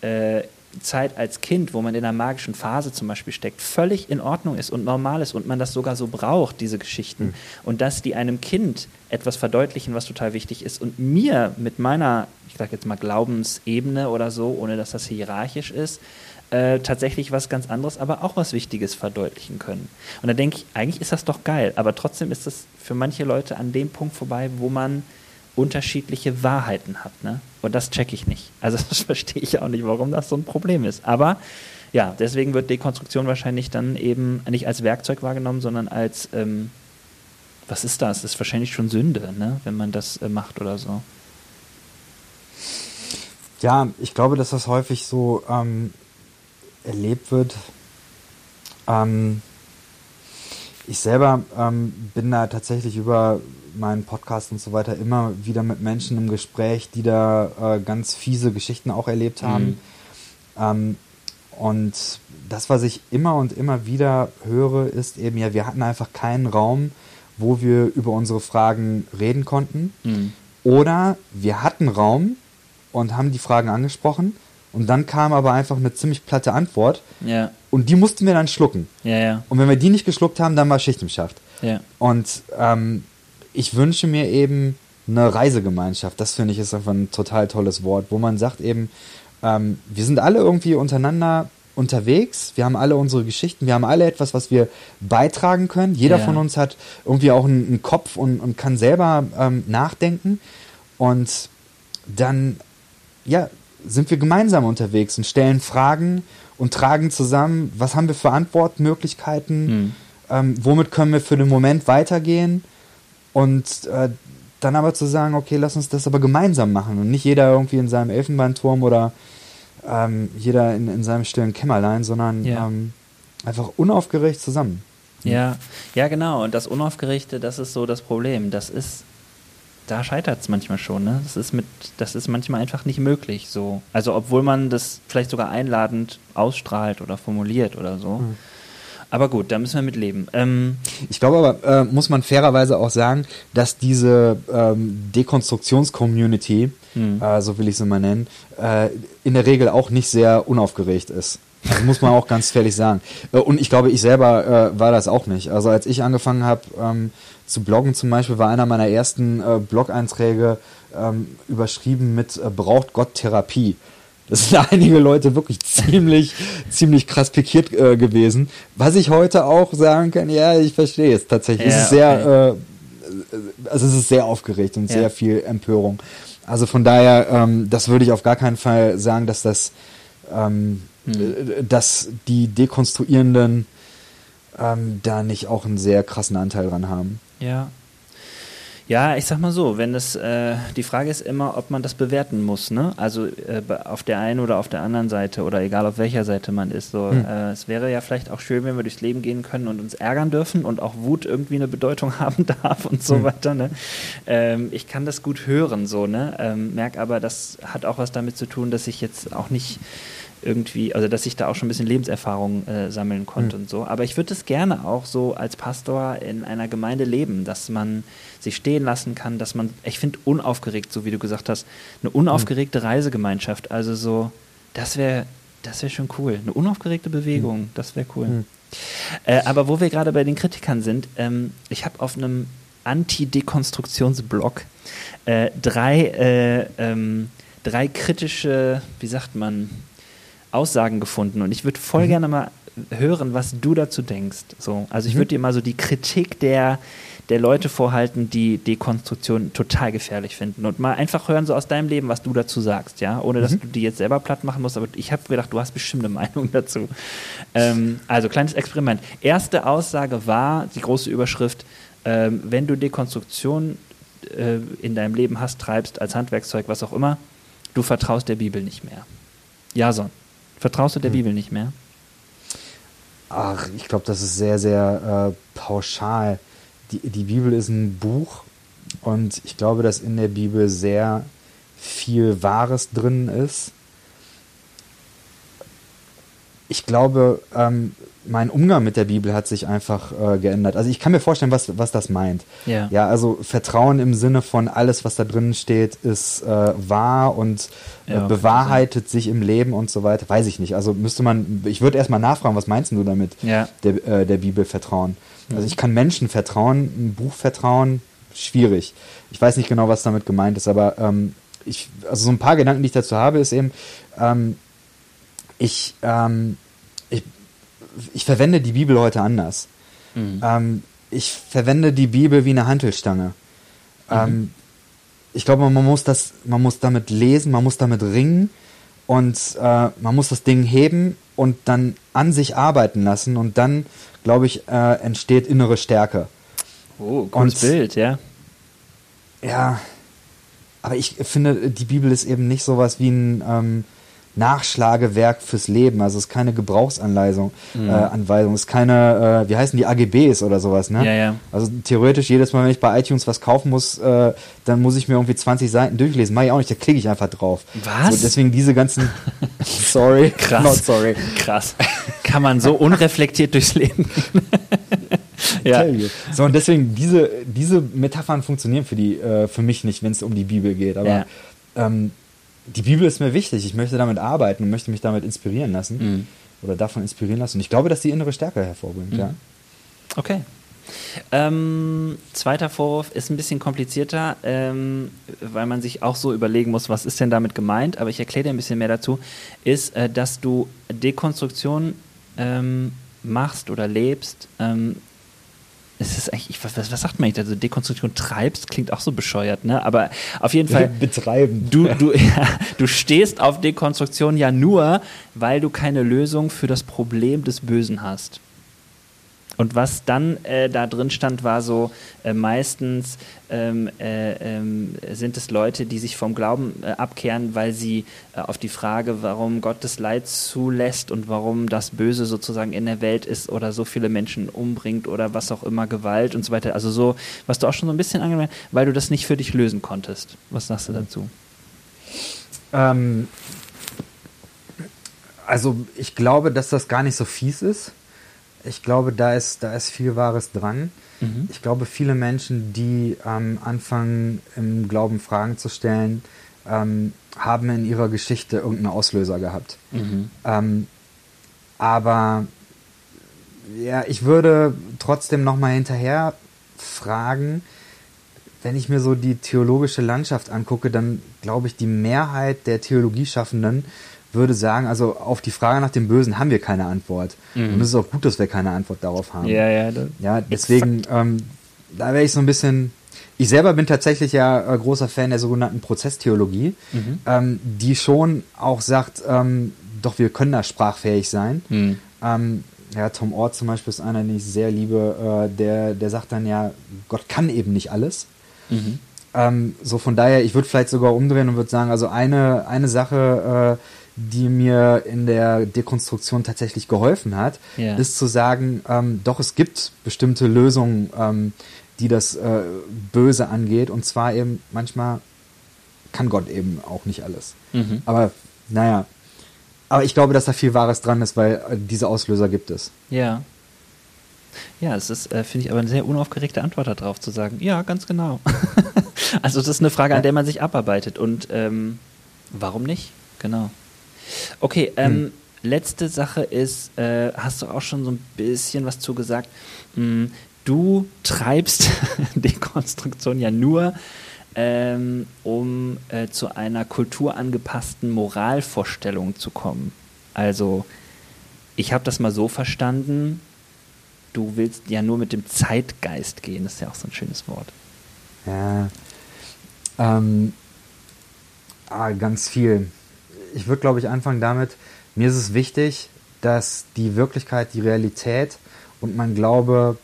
äh, Zeit als Kind, wo man in einer magischen Phase zum Beispiel steckt, völlig in Ordnung ist und normal ist und man das sogar so braucht, diese Geschichten. Mhm. Und dass die einem Kind etwas verdeutlichen, was total wichtig ist. Und mir mit meiner, ich sage jetzt mal, Glaubensebene oder so, ohne dass das hierarchisch ist, äh, tatsächlich was ganz anderes, aber auch was Wichtiges verdeutlichen können. Und da denke ich, eigentlich ist das doch geil, aber trotzdem ist das für manche Leute an dem Punkt vorbei, wo man unterschiedliche Wahrheiten hat. Ne? Und das checke ich nicht. Also das verstehe ich auch nicht, warum das so ein Problem ist. Aber ja, deswegen wird Dekonstruktion wahrscheinlich dann eben nicht als Werkzeug wahrgenommen, sondern als, ähm, was ist das? Das ist wahrscheinlich schon Sünde, ne? wenn man das äh, macht oder so. Ja, ich glaube, dass das häufig so ähm, erlebt wird. Ähm, ich selber ähm, bin da tatsächlich über meinen Podcast und so weiter immer wieder mit Menschen im Gespräch, die da äh, ganz fiese Geschichten auch erlebt haben. Mhm. Ähm, und das, was ich immer und immer wieder höre, ist eben, ja, wir hatten einfach keinen Raum, wo wir über unsere Fragen reden konnten. Mhm. Oder wir hatten Raum und haben die Fragen angesprochen, und dann kam aber einfach eine ziemlich platte Antwort. Ja. Und die mussten wir dann schlucken. Ja, ja. Und wenn wir die nicht geschluckt haben, dann war Schicht im Schacht. Ja. Und ähm, ich wünsche mir eben, eine Reisegemeinschaft. Das finde ich ist einfach ein total tolles Wort, wo man sagt eben, ähm, wir sind alle irgendwie untereinander unterwegs, wir haben alle unsere Geschichten, wir haben alle etwas, was wir beitragen können. Jeder ja. von uns hat irgendwie auch einen, einen Kopf und, und, kann selber ähm, nachdenken. Und dann, ja, sind wir gemeinsam unterwegs und stellen Fragen und tragen zusammen, was haben wir für Antwortmöglichkeiten, mhm. ähm, womit können wir für den Moment weitergehen und äh, dann aber zu sagen, okay, lass uns das aber gemeinsam machen und nicht jeder irgendwie in seinem Elfenbeinturm oder ähm, jeder in, in seinem stillen Kämmerlein, sondern ja. ähm, einfach unaufgeregt zusammen. Ja, ja, genau. Und das Unaufgeregte, das ist so das Problem. Das ist, da scheitert es manchmal schon. Ne? Das ist mit, das ist manchmal einfach nicht möglich. So, also obwohl man das vielleicht sogar einladend ausstrahlt oder formuliert oder so. Mhm. Aber gut, da müssen wir mit leben. Ähm ich glaube aber, äh, muss man fairerweise auch sagen, dass diese ähm, Dekonstruktions-Community, mhm. äh, so will ich sie mal nennen, äh, in der Regel auch nicht sehr unaufgeregt ist. Das muss man auch ganz fairlich sagen. Äh, und ich glaube, ich selber äh, war das auch nicht. Also als ich angefangen habe ähm, zu bloggen zum Beispiel, war einer meiner ersten äh, Blog-Einträge ähm, überschrieben mit Braucht Gott Therapie? Das sind einige Leute wirklich ziemlich, ziemlich krass pikiert äh, gewesen. Was ich heute auch sagen kann, ja, ich verstehe es tatsächlich. Ja, es ist sehr, äh, also es ist sehr aufgeregt und ja. sehr viel Empörung. Also von daher, ähm, das würde ich auf gar keinen Fall sagen, dass das, ähm, hm. dass die Dekonstruierenden ähm, da nicht auch einen sehr krassen Anteil dran haben. Ja, ja, ich sag mal so, wenn es äh, die Frage ist immer, ob man das bewerten muss, ne? Also äh, auf der einen oder auf der anderen Seite oder egal auf welcher Seite man ist. So, hm. äh, es wäre ja vielleicht auch schön, wenn wir durchs Leben gehen können und uns ärgern dürfen und auch Wut irgendwie eine Bedeutung haben darf und so hm. weiter. Ne? Ähm, ich kann das gut hören, so, ne? Ähm, merk aber, das hat auch was damit zu tun, dass ich jetzt auch nicht irgendwie, also dass ich da auch schon ein bisschen Lebenserfahrung äh, sammeln konnte mhm. und so. Aber ich würde es gerne auch so als Pastor in einer Gemeinde leben, dass man sich stehen lassen kann, dass man, ich finde unaufgeregt, so wie du gesagt hast, eine unaufgeregte mhm. Reisegemeinschaft, also so, das wäre das wäre schon cool. Eine unaufgeregte Bewegung, mhm. das wäre cool. Mhm. Äh, aber wo wir gerade bei den Kritikern sind, ähm, ich habe auf einem Anti-Dekonstruktionsblog äh, drei, äh, ähm, drei kritische, wie sagt man, Aussagen gefunden und ich würde voll mhm. gerne mal hören, was du dazu denkst. So, also ich mhm. würde dir mal so die Kritik der, der Leute vorhalten, die Dekonstruktion total gefährlich finden und mal einfach hören so aus deinem Leben, was du dazu sagst, ja, ohne dass mhm. du die jetzt selber platt machen musst. Aber ich habe gedacht, du hast bestimmt eine Meinung dazu. Ähm, also kleines Experiment. Erste Aussage war die große Überschrift: ähm, Wenn du Dekonstruktion äh, in deinem Leben hast, treibst als Handwerkszeug, was auch immer, du vertraust der Bibel nicht mehr. Jason. Vertraust du der hm. Bibel nicht mehr? Ach, ich glaube, das ist sehr, sehr äh, pauschal. Die, die Bibel ist ein Buch und ich glaube, dass in der Bibel sehr viel Wahres drin ist. Ich glaube, ähm, mein Umgang mit der Bibel hat sich einfach äh, geändert. Also ich kann mir vorstellen, was, was das meint. Ja. ja, also Vertrauen im Sinne von alles, was da drin steht, ist äh, wahr und äh, ja, bewahrheitet sich im Leben und so weiter. Weiß ich nicht. Also müsste man, ich würde erstmal nachfragen, was meinst du damit, ja. der, äh, der Bibel vertrauen? Also ich kann Menschen vertrauen, ein Buch vertrauen, schwierig. Ich weiß nicht genau, was damit gemeint ist, aber ähm, ich, also so ein paar Gedanken, die ich dazu habe, ist eben, ähm, ich, ähm, ich ich verwende die Bibel heute anders. Mhm. Ähm, ich verwende die Bibel wie eine Hantelstange. Mhm. Ähm, ich glaube, man muss das, man muss damit lesen, man muss damit ringen und äh, man muss das Ding heben und dann an sich arbeiten lassen und dann, glaube ich, äh, entsteht innere Stärke. Oh, cooles und, Bild, ja. Ja, aber ich finde, die Bibel ist eben nicht sowas wie ein ähm, Nachschlagewerk fürs Leben. Also es ist keine Gebrauchsanweisung, mhm. äh, Anweisung, es ist keine, äh, wie heißen die AGBs oder sowas, ne? Ja, ja. Also theoretisch jedes Mal, wenn ich bei iTunes was kaufen muss, äh, dann muss ich mir irgendwie 20 Seiten durchlesen. Mach ich auch nicht, da klicke ich einfach drauf. Was? So, deswegen diese ganzen, sorry, krass, not sorry. Krass. Kann man so unreflektiert durchs Leben gehen? ja. So, und deswegen, diese, diese Metaphern funktionieren für, die, äh, für mich nicht, wenn es um die Bibel geht. Aber ja. ähm, die Bibel ist mir wichtig. Ich möchte damit arbeiten und möchte mich damit inspirieren lassen. Mhm. Oder davon inspirieren lassen. Und ich glaube, dass die innere Stärke hervorbringt, mhm. ja. Okay. Ähm, zweiter Vorwurf ist ein bisschen komplizierter, ähm, weil man sich auch so überlegen muss, was ist denn damit gemeint, aber ich erkläre dir ein bisschen mehr dazu, ist, äh, dass du Dekonstruktion ähm, machst oder lebst, ähm, es ist eigentlich, was, was, sagt man eigentlich? Also Dekonstruktion treibst, klingt auch so bescheuert, ne? Aber auf jeden Fall. Betreiben. Du, du, ja, du stehst auf Dekonstruktion ja nur, weil du keine Lösung für das Problem des Bösen hast. Und was dann äh, da drin stand, war so, äh, meistens ähm, äh, ähm, sind es Leute, die sich vom Glauben äh, abkehren, weil sie äh, auf die Frage, warum Gott das Leid zulässt und warum das Böse sozusagen in der Welt ist oder so viele Menschen umbringt oder was auch immer, Gewalt und so weiter. Also so, was du auch schon so ein bisschen angemerkt weil du das nicht für dich lösen konntest. Was sagst du dazu? Ähm, also ich glaube, dass das gar nicht so fies ist ich glaube, da ist, da ist viel Wahres dran. Mhm. Ich glaube, viele Menschen, die ähm, anfangen, im Glauben Fragen zu stellen, ähm, haben in ihrer Geschichte irgendeinen Auslöser gehabt. Mhm. Ähm, aber ja, ich würde trotzdem nochmal hinterher fragen, wenn ich mir so die theologische Landschaft angucke, dann glaube ich, die Mehrheit der Theologieschaffenden würde sagen, also auf die Frage nach dem Bösen haben wir keine Antwort. Mhm. Und es ist auch gut, dass wir keine Antwort darauf haben. Ja, ja. Ja, deswegen, ähm, da wäre ich so ein bisschen. Ich selber bin tatsächlich ja äh, großer Fan der sogenannten Prozesstheologie, mhm. ähm, die schon auch sagt, ähm, doch wir können da sprachfähig sein. Mhm. Ähm, ja, Tom Ort zum Beispiel ist einer, den ich sehr liebe, äh, der, der sagt dann ja, Gott kann eben nicht alles. Mhm. Ähm, so von daher, ich würde vielleicht sogar umdrehen und würde sagen, also eine, eine Sache, äh, die mir in der Dekonstruktion tatsächlich geholfen hat, yeah. ist zu sagen, ähm, doch es gibt bestimmte Lösungen, ähm, die das äh, Böse angeht. Und zwar eben manchmal kann Gott eben auch nicht alles. Mhm. Aber naja, aber ich glaube, dass da viel Wahres dran ist, weil äh, diese Auslöser gibt es. Ja. Ja, es ist, äh, finde ich, aber eine sehr unaufgeregte Antwort darauf zu sagen, ja, ganz genau. also das ist eine Frage, an der man sich abarbeitet. Und ähm, warum nicht? Genau. Okay, ähm, hm. letzte Sache ist, äh, hast du auch schon so ein bisschen was zugesagt. Hm, du treibst Dekonstruktion ja nur, ähm, um äh, zu einer kulturangepassten Moralvorstellung zu kommen. Also, ich habe das mal so verstanden, du willst ja nur mit dem Zeitgeist gehen, das ist ja auch so ein schönes Wort. Ja, ähm, ah, ganz viel ich würde, glaube ich, anfangen damit, mir ist es wichtig, dass die Wirklichkeit, die Realität und mein Glaube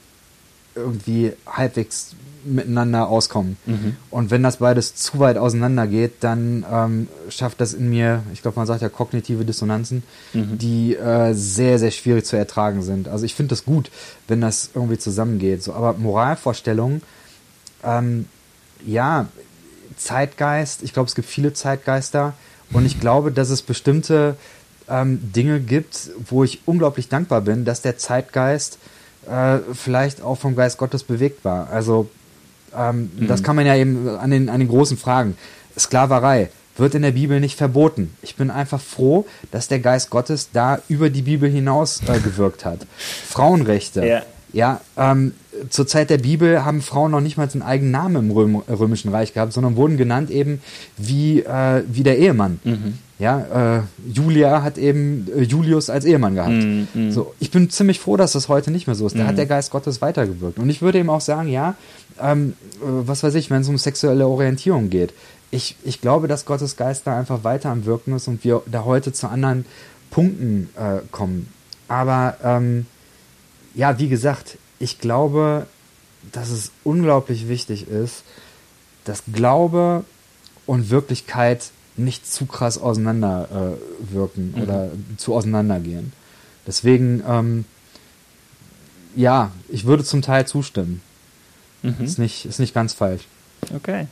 irgendwie halbwegs miteinander auskommen. Mhm. Und wenn das beides zu weit auseinander geht, dann ähm, schafft das in mir, ich glaube, man sagt ja kognitive Dissonanzen, mhm. die äh, sehr, sehr schwierig zu ertragen sind. Also ich finde das gut, wenn das irgendwie zusammengeht. So, aber Moralvorstellungen, ähm, ja, Zeitgeist, ich glaube, es gibt viele Zeitgeister, und ich glaube, dass es bestimmte ähm, Dinge gibt, wo ich unglaublich dankbar bin, dass der Zeitgeist äh, vielleicht auch vom Geist Gottes bewegt war. Also ähm, mhm. das kann man ja eben an den, an den großen Fragen. Sklaverei wird in der Bibel nicht verboten. Ich bin einfach froh, dass der Geist Gottes da über die Bibel hinaus äh, gewirkt hat. Frauenrechte. Ja. Ja, ähm, zur Zeit der Bibel haben Frauen noch nicht mal einen eigenen Namen im Röm Römischen Reich gehabt, sondern wurden genannt eben wie, äh, wie der Ehemann. Mhm. Ja, äh, Julia hat eben äh, Julius als Ehemann gehabt. Mhm, mhm. So, ich bin ziemlich froh, dass das heute nicht mehr so ist. Da hat mhm. der Geist Gottes weitergewirkt. Und ich würde eben auch sagen, ja, ähm, äh, was weiß ich, wenn es um sexuelle Orientierung geht. Ich, ich glaube, dass Gottes Geist da einfach weiter am Wirken ist und wir da heute zu anderen Punkten äh, kommen. Aber ähm, ja, wie gesagt, ich glaube, dass es unglaublich wichtig ist, dass Glaube und Wirklichkeit nicht zu krass auseinander äh, wirken mhm. oder zu auseinandergehen. Deswegen, ähm, ja, ich würde zum Teil zustimmen. Mhm. Ist, nicht, ist nicht ganz falsch. Okay.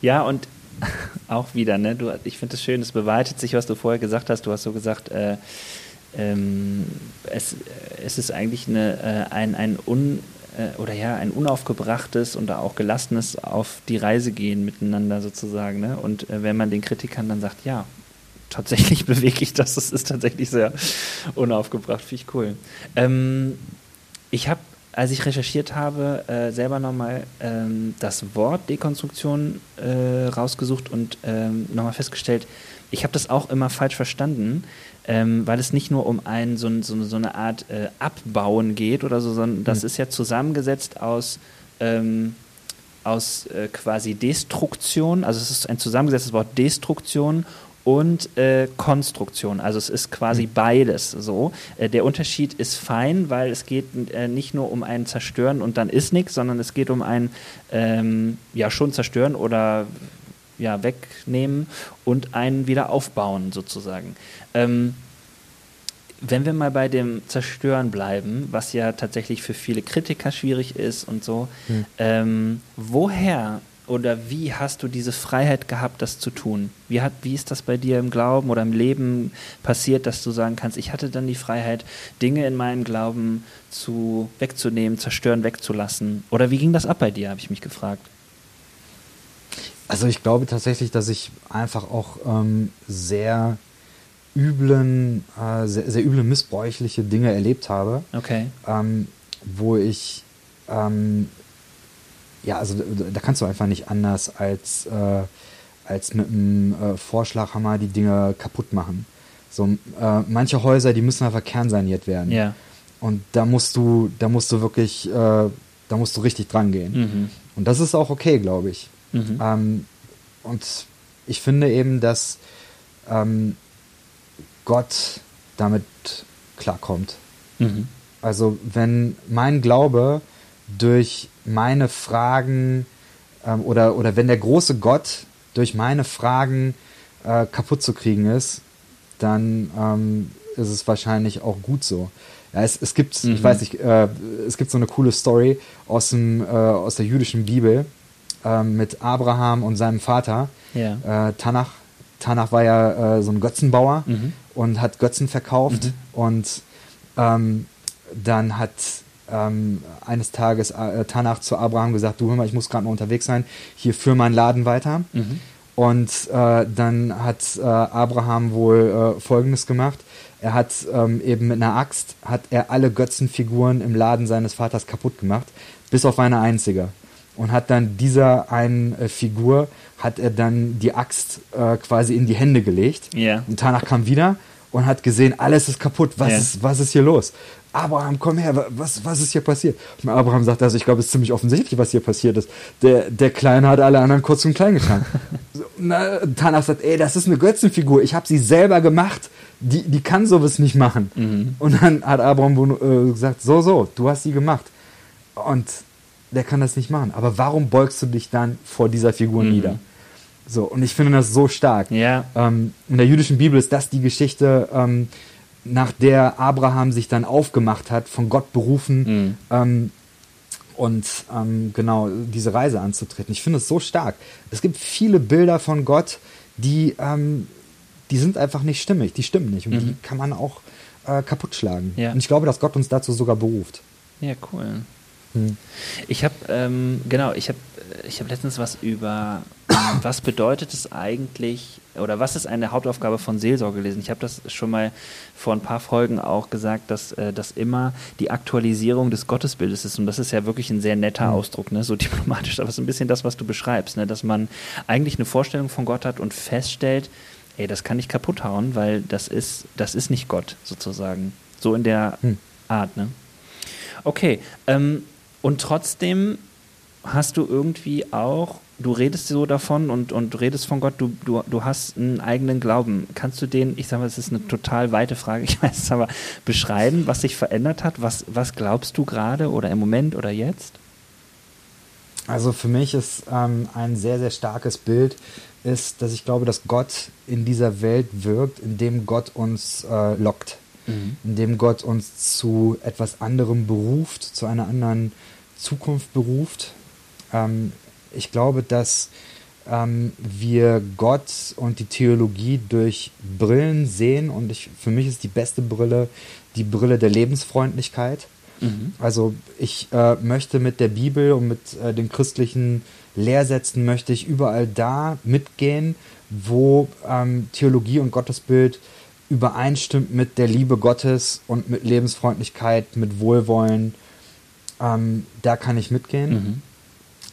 Ja, und auch wieder, ne? Du, ich finde es schön, es bewahrheitet sich, was du vorher gesagt hast. Du hast so gesagt, äh, ähm, es, es ist eigentlich eine, äh, ein, ein un äh, oder ja, ein unaufgebrachtes und auch gelassenes auf die Reise gehen miteinander sozusagen. Ne? Und äh, wenn man den Kritikern dann sagt, ja, tatsächlich bewege ich das, das ist tatsächlich sehr unaufgebracht, finde ich cool. Ähm, ich habe als ich recherchiert habe, äh, selber nochmal ähm, das Wort Dekonstruktion äh, rausgesucht und ähm, nochmal festgestellt, ich habe das auch immer falsch verstanden, ähm, weil es nicht nur um ein, so, so, so eine Art äh, Abbauen geht oder so, sondern das mhm. ist ja zusammengesetzt aus, ähm, aus äh, quasi Destruktion, also es ist ein zusammengesetztes Wort Destruktion und äh, Konstruktion. Also es ist quasi mhm. beides so. Äh, der Unterschied ist fein, weil es geht äh, nicht nur um ein Zerstören und dann ist nichts, sondern es geht um ein ähm, ja schon zerstören oder ja, wegnehmen und einen wieder aufbauen sozusagen. Ähm, wenn wir mal bei dem Zerstören bleiben, was ja tatsächlich für viele Kritiker schwierig ist und so, hm. ähm, woher oder wie hast du diese Freiheit gehabt, das zu tun? Wie, hat, wie ist das bei dir im Glauben oder im Leben passiert, dass du sagen kannst, ich hatte dann die Freiheit, Dinge in meinem Glauben zu wegzunehmen, zerstören, wegzulassen? Oder wie ging das ab bei dir, habe ich mich gefragt. Also ich glaube tatsächlich, dass ich einfach auch ähm, sehr üblen, äh, sehr, sehr üble, missbräuchliche Dinge erlebt habe. Okay. Ähm, wo ich ähm, ja, also da kannst du einfach nicht anders als, äh, als mit einem äh, Vorschlaghammer die Dinge kaputt machen. So, äh, manche Häuser, die müssen einfach kernsaniert werden. Ja. Und da musst du, da musst du wirklich, äh, da musst du richtig dran gehen. Mhm. Und das ist auch okay, glaube ich. Mhm. Ähm, und ich finde eben, dass ähm, Gott damit klarkommt. Mhm. Also wenn mein Glaube durch meine Fragen ähm, oder, oder wenn der große Gott durch meine Fragen äh, kaputt zu kriegen ist, dann ähm, ist es wahrscheinlich auch gut so. Ja, es, es gibt, mhm. ich weiß nicht, äh, es gibt so eine coole Story aus, dem, äh, aus der jüdischen Bibel äh, mit Abraham und seinem Vater, ja. Äh, Tanach. Tanach war ja äh, so ein Götzenbauer mhm. und hat Götzen verkauft mhm. und ähm, dann hat ähm, eines Tages äh, Tanach zu Abraham gesagt, du hör mal, ich muss gerade mal unterwegs sein, hier führ meinen Laden weiter. Mhm. Und äh, dann hat äh, Abraham wohl äh, Folgendes gemacht. Er hat ähm, eben mit einer Axt, hat er alle Götzenfiguren im Laden seines Vaters kaputt gemacht, bis auf eine einzige. Und hat dann dieser einen äh, Figur, hat er dann die Axt äh, quasi in die Hände gelegt. Yeah. Und Tanach kam wieder und hat gesehen, alles ist kaputt, was, yeah. ist, was ist hier los? Abraham, komm her, was, was ist hier passiert? Und Abraham sagt, also ich glaube, es ist ziemlich offensichtlich, was hier passiert ist. Der, der Kleine hat alle anderen kurz und klein getan. so, Tanach sagt, ey, das ist eine Götzenfigur, ich habe sie selber gemacht, die, die kann sowas nicht machen. Mhm. Und dann hat Abraham äh, gesagt, so, so, du hast sie gemacht. Und der kann das nicht machen. Aber warum beugst du dich dann vor dieser Figur mhm. nieder? So, und ich finde das so stark. Ja. Ähm, in der jüdischen Bibel ist das die Geschichte, ähm, nach der Abraham sich dann aufgemacht hat, von Gott berufen mhm. ähm, und ähm, genau diese Reise anzutreten. Ich finde es so stark. Es gibt viele Bilder von Gott, die, ähm, die sind einfach nicht stimmig, die stimmen nicht und mhm. die kann man auch äh, kaputt schlagen. Ja. Und ich glaube, dass Gott uns dazu sogar beruft. Ja, cool. Hm. Ich habe, ähm, genau, ich habe ich hab letztens was über, was bedeutet es eigentlich, oder was ist eine Hauptaufgabe von Seelsorge gelesen? Ich habe das schon mal vor ein paar Folgen auch gesagt, dass äh, das immer die Aktualisierung des Gottesbildes ist. Und das ist ja wirklich ein sehr netter mhm. Ausdruck, ne? so diplomatisch, aber es ist ein bisschen das, was du beschreibst, ne? dass man eigentlich eine Vorstellung von Gott hat und feststellt, ey, das kann ich kaputt hauen, weil das ist, das ist nicht Gott sozusagen. So in der hm. Art, ne? Okay, ähm, und trotzdem hast du irgendwie auch, du redest so davon und, und redest von Gott, du, du, du hast einen eigenen Glauben. Kannst du den, ich sage mal, das ist eine total weite Frage, ich weiß es aber, beschreiben, was sich verändert hat? Was, was glaubst du gerade oder im Moment oder jetzt? Also für mich ist ähm, ein sehr, sehr starkes Bild, ist, dass ich glaube, dass Gott in dieser Welt wirkt, indem Gott uns äh, lockt mhm. indem Gott uns zu etwas anderem beruft, zu einer anderen Zukunft beruft. Ähm, ich glaube, dass ähm, wir Gott und die Theologie durch Brillen sehen und ich, für mich ist die beste Brille die Brille der Lebensfreundlichkeit. Mhm. Also ich äh, möchte mit der Bibel und mit äh, den christlichen Lehrsätzen möchte ich überall da mitgehen, wo ähm, Theologie und Gottesbild übereinstimmt mit der Liebe Gottes und mit Lebensfreundlichkeit, mit Wohlwollen ähm, da kann ich mitgehen. Mhm.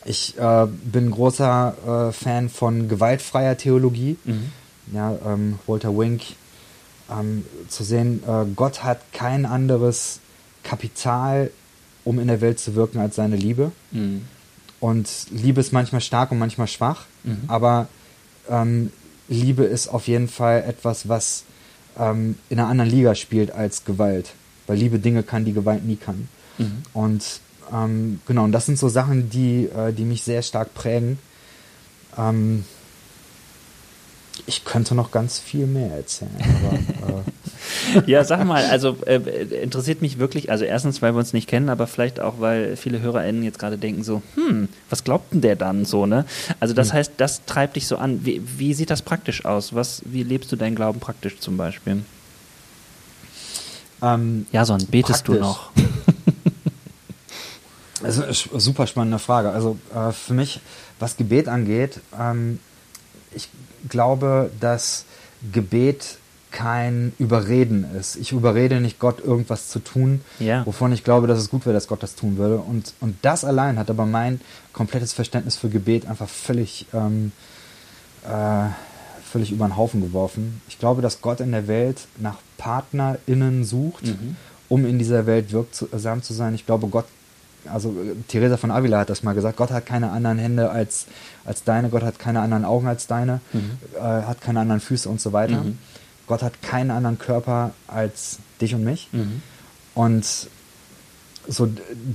Ich äh, bin großer äh, Fan von gewaltfreier Theologie. Mhm. Ja, ähm, Walter Wink, ähm, zu sehen, äh, Gott hat kein anderes Kapital, um in der Welt zu wirken, als seine Liebe. Mhm. Und Liebe ist manchmal stark und manchmal schwach, mhm. aber ähm, Liebe ist auf jeden Fall etwas, was ähm, in einer anderen Liga spielt als Gewalt. Weil Liebe Dinge kann, die Gewalt nie kann. Mhm. Und ähm, genau, und das sind so Sachen, die, äh, die mich sehr stark prägen. Ähm, ich könnte noch ganz viel mehr erzählen. Aber, äh. ja, sag mal, also äh, interessiert mich wirklich, also erstens, weil wir uns nicht kennen, aber vielleicht auch, weil viele HörerInnen jetzt gerade denken so, hm, was glaubt denn der dann so, ne? Also das hm. heißt, das treibt dich so an. Wie, wie, sieht das praktisch aus? Was, wie lebst du deinen Glauben praktisch zum Beispiel? Ähm, ja, so betest praktisch. du noch? Das ist eine super spannende Frage. Also äh, für mich, was Gebet angeht, ähm, ich glaube, dass Gebet kein Überreden ist. Ich überrede nicht Gott, irgendwas zu tun, ja. wovon ich glaube, dass es gut wäre, dass Gott das tun würde. Und, und das allein hat aber mein komplettes Verständnis für Gebet einfach völlig, ähm, äh, völlig über den Haufen geworfen. Ich glaube, dass Gott in der Welt nach PartnerInnen sucht, mhm. um in dieser Welt wirksam zu sein. Ich glaube, Gott also Theresa von Avila hat das mal gesagt, Gott hat keine anderen Hände als, als deine, Gott hat keine anderen Augen als deine, mhm. äh, hat keine anderen Füße und so weiter. Mhm. Gott hat keinen anderen Körper als dich und mich. Mhm. Und so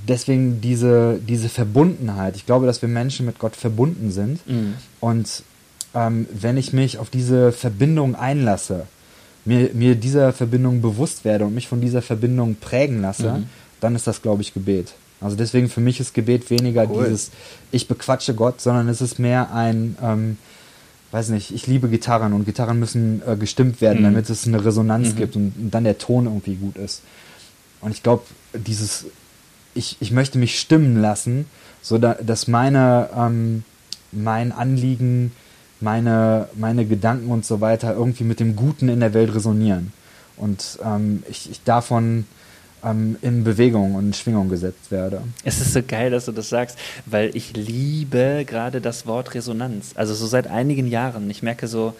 deswegen diese, diese Verbundenheit. Ich glaube, dass wir Menschen mit Gott verbunden sind. Mhm. Und ähm, wenn ich mich auf diese Verbindung einlasse, mir, mir dieser Verbindung bewusst werde und mich von dieser Verbindung prägen lasse, mhm. dann ist das, glaube ich, Gebet. Also deswegen für mich ist Gebet weniger cool. dieses, ich bequatsche Gott, sondern es ist mehr ein, ähm, weiß nicht, ich liebe Gitarren und Gitarren müssen äh, gestimmt werden, mhm. damit es eine Resonanz mhm. gibt und, und, dann der Ton irgendwie gut ist. Und ich glaube, dieses, ich, ich möchte mich stimmen lassen, so da, dass meine, ähm, mein Anliegen, meine, meine Gedanken und so weiter irgendwie mit dem Guten in der Welt resonieren. Und ähm, ich, ich davon ähm, in Bewegung und in Schwingung gesetzt werde. Es ist so geil, dass du das sagst, weil ich liebe gerade das Wort Resonanz. Also so seit einigen Jahren. Ich merke so,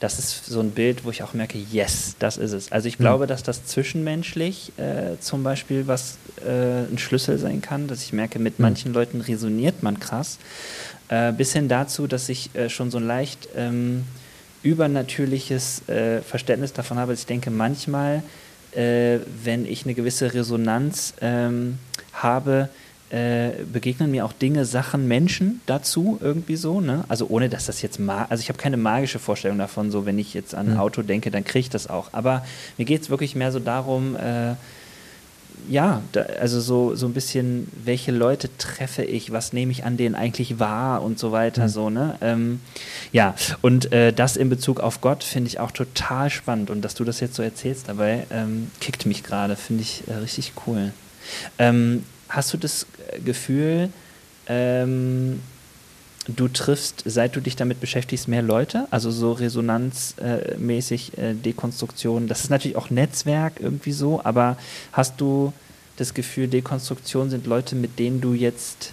das ist so ein Bild, wo ich auch merke, yes, das ist es. Also ich hm. glaube, mhm. dass das zwischenmenschlich äh, zum Beispiel was äh, ein Schlüssel sein kann, dass ich merke, mit mhm. manchen Leuten resoniert man krass. Äh, bis hin dazu, dass ich äh, schon so ein leicht ähm, übernatürliches äh, Verständnis davon habe, dass ich denke, manchmal äh, wenn ich eine gewisse Resonanz ähm, habe, äh, begegnen mir auch Dinge, Sachen, Menschen dazu irgendwie so. Ne? Also ohne, dass das jetzt mal, also ich habe keine magische Vorstellung davon, so wenn ich jetzt an ein mhm. Auto denke, dann kriege ich das auch. Aber mir geht es wirklich mehr so darum, äh, ja, da, also so, so ein bisschen, welche Leute treffe ich, was nehme ich an denen eigentlich wahr und so weiter, mhm. so, ne? Ähm, ja, und äh, das in Bezug auf Gott finde ich auch total spannend und dass du das jetzt so erzählst dabei, ähm, kickt mich gerade, finde ich äh, richtig cool. Ähm, hast du das Gefühl, ähm, du triffst, seit du dich damit beschäftigst, mehr Leute, also so resonanzmäßig äh, Dekonstruktion. Das ist natürlich auch Netzwerk irgendwie so, aber hast du das Gefühl, Dekonstruktion sind Leute, mit denen du jetzt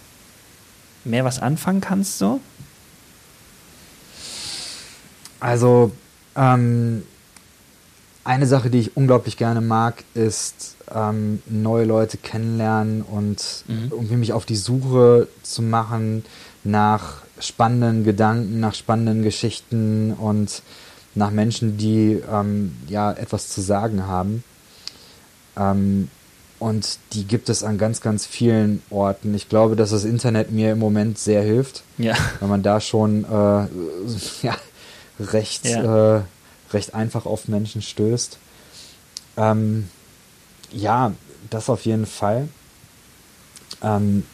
mehr was anfangen kannst, so? Also, ähm, eine Sache, die ich unglaublich gerne mag, ist ähm, neue Leute kennenlernen und mhm. irgendwie mich auf die Suche zu machen nach spannenden Gedanken, nach spannenden Geschichten und nach Menschen, die ähm, ja etwas zu sagen haben. Ähm, und die gibt es an ganz, ganz vielen Orten. Ich glaube, dass das Internet mir im Moment sehr hilft, ja. weil man da schon äh, ja, recht, ja. Äh, recht einfach auf Menschen stößt. Ähm, ja, das auf jeden Fall. Ähm,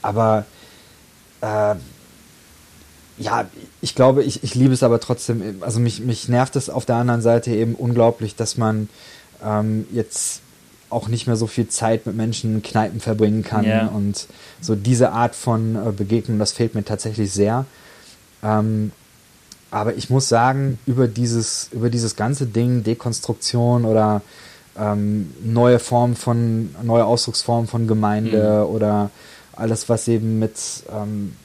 aber äh, ja, ich glaube, ich, ich liebe es aber trotzdem, also mich, mich nervt es auf der anderen Seite eben unglaublich, dass man ähm, jetzt auch nicht mehr so viel Zeit mit Menschen in Kneipen verbringen kann yeah. und so diese Art von äh, Begegnung, das fehlt mir tatsächlich sehr. Ähm, aber ich muss sagen, über dieses, über dieses ganze Ding, Dekonstruktion oder ähm, neue Formen von, neue Ausdrucksformen von Gemeinde mhm. oder alles, was eben mit ähm,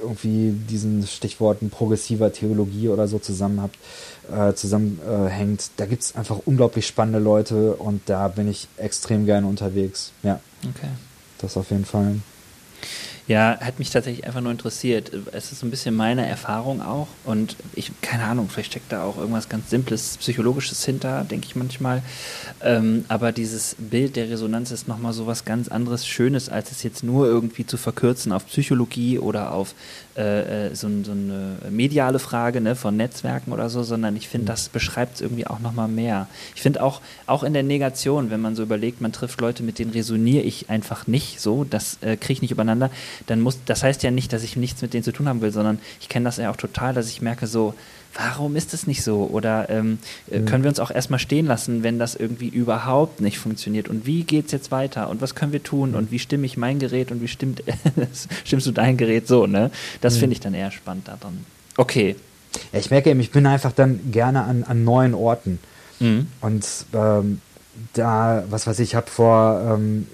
irgendwie diesen Stichworten progressiver Theologie oder so zusammenhabt, äh, zusammenhängt. Äh, da gibt es einfach unglaublich spannende Leute und da bin ich extrem gerne unterwegs. Ja. Okay. Das auf jeden Fall. Ja, hat mich tatsächlich einfach nur interessiert. Es ist so ein bisschen meine Erfahrung auch und ich, keine Ahnung, vielleicht steckt da auch irgendwas ganz Simples, Psychologisches hinter, denke ich manchmal. Ähm, aber dieses Bild der Resonanz ist nochmal so was ganz anderes, Schönes, als es jetzt nur irgendwie zu verkürzen auf Psychologie oder auf äh, äh so, so, eine mediale Frage ne, von Netzwerken oder so, sondern ich finde, mhm. das beschreibt es irgendwie auch nochmal mehr. Ich finde auch, auch in der Negation, wenn man so überlegt, man trifft Leute, mit denen resoniere ich einfach nicht so, das äh, kriege ich nicht übereinander, dann muss, das heißt ja nicht, dass ich nichts mit denen zu tun haben will, sondern ich kenne das ja auch total, dass ich merke so, warum ist es nicht so? Oder ähm, mhm. können wir uns auch erstmal stehen lassen, wenn das irgendwie überhaupt nicht funktioniert? Und wie geht es jetzt weiter? Und was können wir tun? Und wie stimme ich mein Gerät und wie stimmt, stimmst du dein Gerät so? Ne? Das mhm. finde ich dann eher spannend daran. Okay. Ja, ich merke eben, ich bin einfach dann gerne an, an neuen Orten. Mhm. Und ähm, da, was weiß ich, ich habe vor ähm,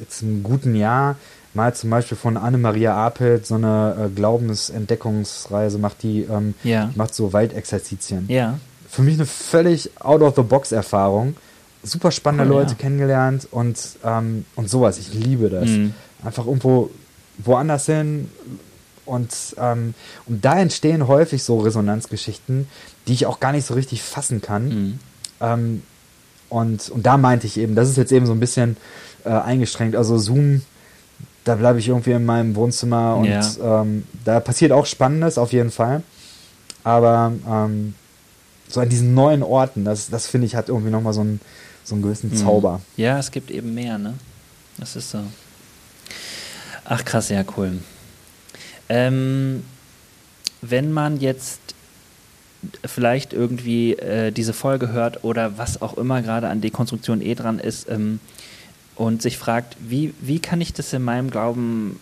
jetzt einem guten Jahr mal zum Beispiel von Anne-Maria Apelt so eine äh, Glaubensentdeckungsreise macht, die ähm, ja. macht so Waldexerzitien. Ja. Für mich eine völlig out-of-the-box-Erfahrung. Super spannende cool, Leute ja. kennengelernt und, ähm, und sowas. Ich liebe das. Mhm. Einfach irgendwo woanders hin und, ähm, und da entstehen häufig so Resonanzgeschichten, die ich auch gar nicht so richtig fassen kann. Mhm. Ähm, und, und da meinte ich eben, das ist jetzt eben so ein bisschen äh, eingeschränkt. Also Zoom da bleibe ich irgendwie in meinem Wohnzimmer und ja. ähm, da passiert auch Spannendes auf jeden Fall. Aber ähm, so an diesen neuen Orten, das, das finde ich, hat irgendwie nochmal so einen, so einen gewissen mhm. Zauber. Ja, es gibt eben mehr, ne? Das ist so. Ach krass, ja, cool. Ähm, wenn man jetzt vielleicht irgendwie äh, diese Folge hört oder was auch immer gerade an Dekonstruktion eh dran ist, ähm, und sich fragt, wie, wie kann ich das in meinem Glauben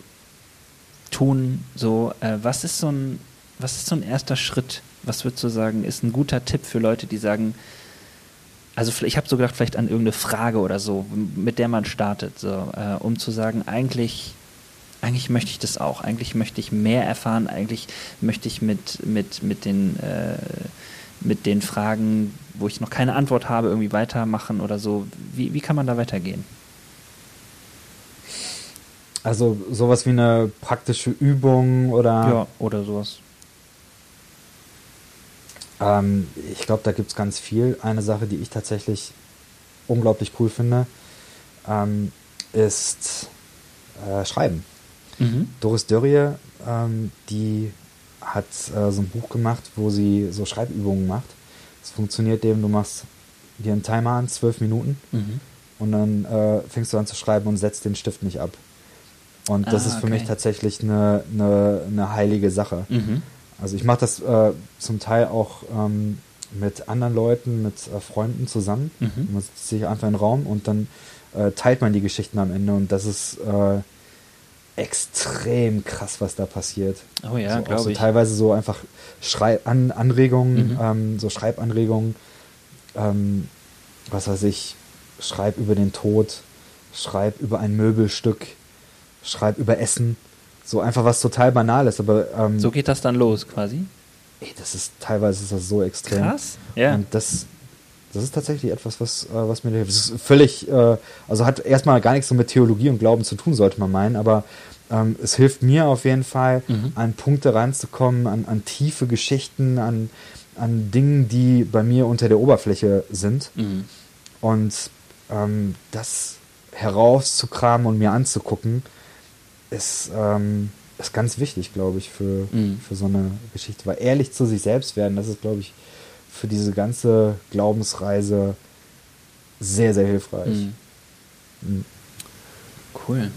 tun? So, äh, was ist so ein, was ist so ein erster Schritt? Was würdest du sagen, ist ein guter Tipp für Leute, die sagen, also ich habe so gedacht, vielleicht an irgendeine Frage oder so, mit der man startet, so, äh, um zu sagen, eigentlich, eigentlich möchte ich das auch, eigentlich möchte ich mehr erfahren, eigentlich möchte ich mit, mit, mit den äh, mit den Fragen, wo ich noch keine Antwort habe, irgendwie weitermachen oder so. Wie, wie kann man da weitergehen? Also sowas wie eine praktische Übung oder. Ja, oder sowas. Ähm, ich glaube, da gibt es ganz viel. Eine Sache, die ich tatsächlich unglaublich cool finde, ähm, ist äh, Schreiben. Mhm. Doris Dörrie, ähm, die hat äh, so ein Buch gemacht, wo sie so Schreibübungen macht. Es funktioniert eben, du machst dir einen Timer an, zwölf Minuten, mhm. und dann äh, fängst du an zu schreiben und setzt den Stift nicht ab. Und das ah, ist für okay. mich tatsächlich eine, eine, eine heilige Sache. Mhm. Also ich mache das äh, zum Teil auch ähm, mit anderen Leuten, mit äh, Freunden zusammen. Mhm. Man sitzt sich einfach in den Raum und dann äh, teilt man die Geschichten am Ende und das ist äh, extrem krass, was da passiert. Oh ja, also glaube so ich. Teilweise so einfach Schreib An Anregungen, mhm. ähm, so Schreibanregungen, ähm, was weiß ich, schreib über den Tod, schreib über ein Möbelstück, schreib über Essen. So einfach was total Banales, aber. Ähm, so geht das dann los quasi? Ey, das ist teilweise ist das so extrem. Krass, ja. Und das, das ist tatsächlich etwas, was, äh, was mir hilft. Das ist völlig, äh, also hat erstmal gar nichts so mit Theologie und Glauben zu tun, sollte man meinen, aber ähm, es hilft mir auf jeden Fall, mhm. an Punkte ranzukommen, an, an tiefe Geschichten, an, an Dingen, die bei mir unter der Oberfläche sind. Mhm. Und ähm, das herauszukramen und mir anzugucken, ist, ähm, ist ganz wichtig, glaube ich, für, mhm. für so eine Geschichte. Weil ehrlich zu sich selbst werden, das ist, glaube ich, für diese ganze Glaubensreise sehr, sehr hilfreich. Mhm. Mhm. Cool.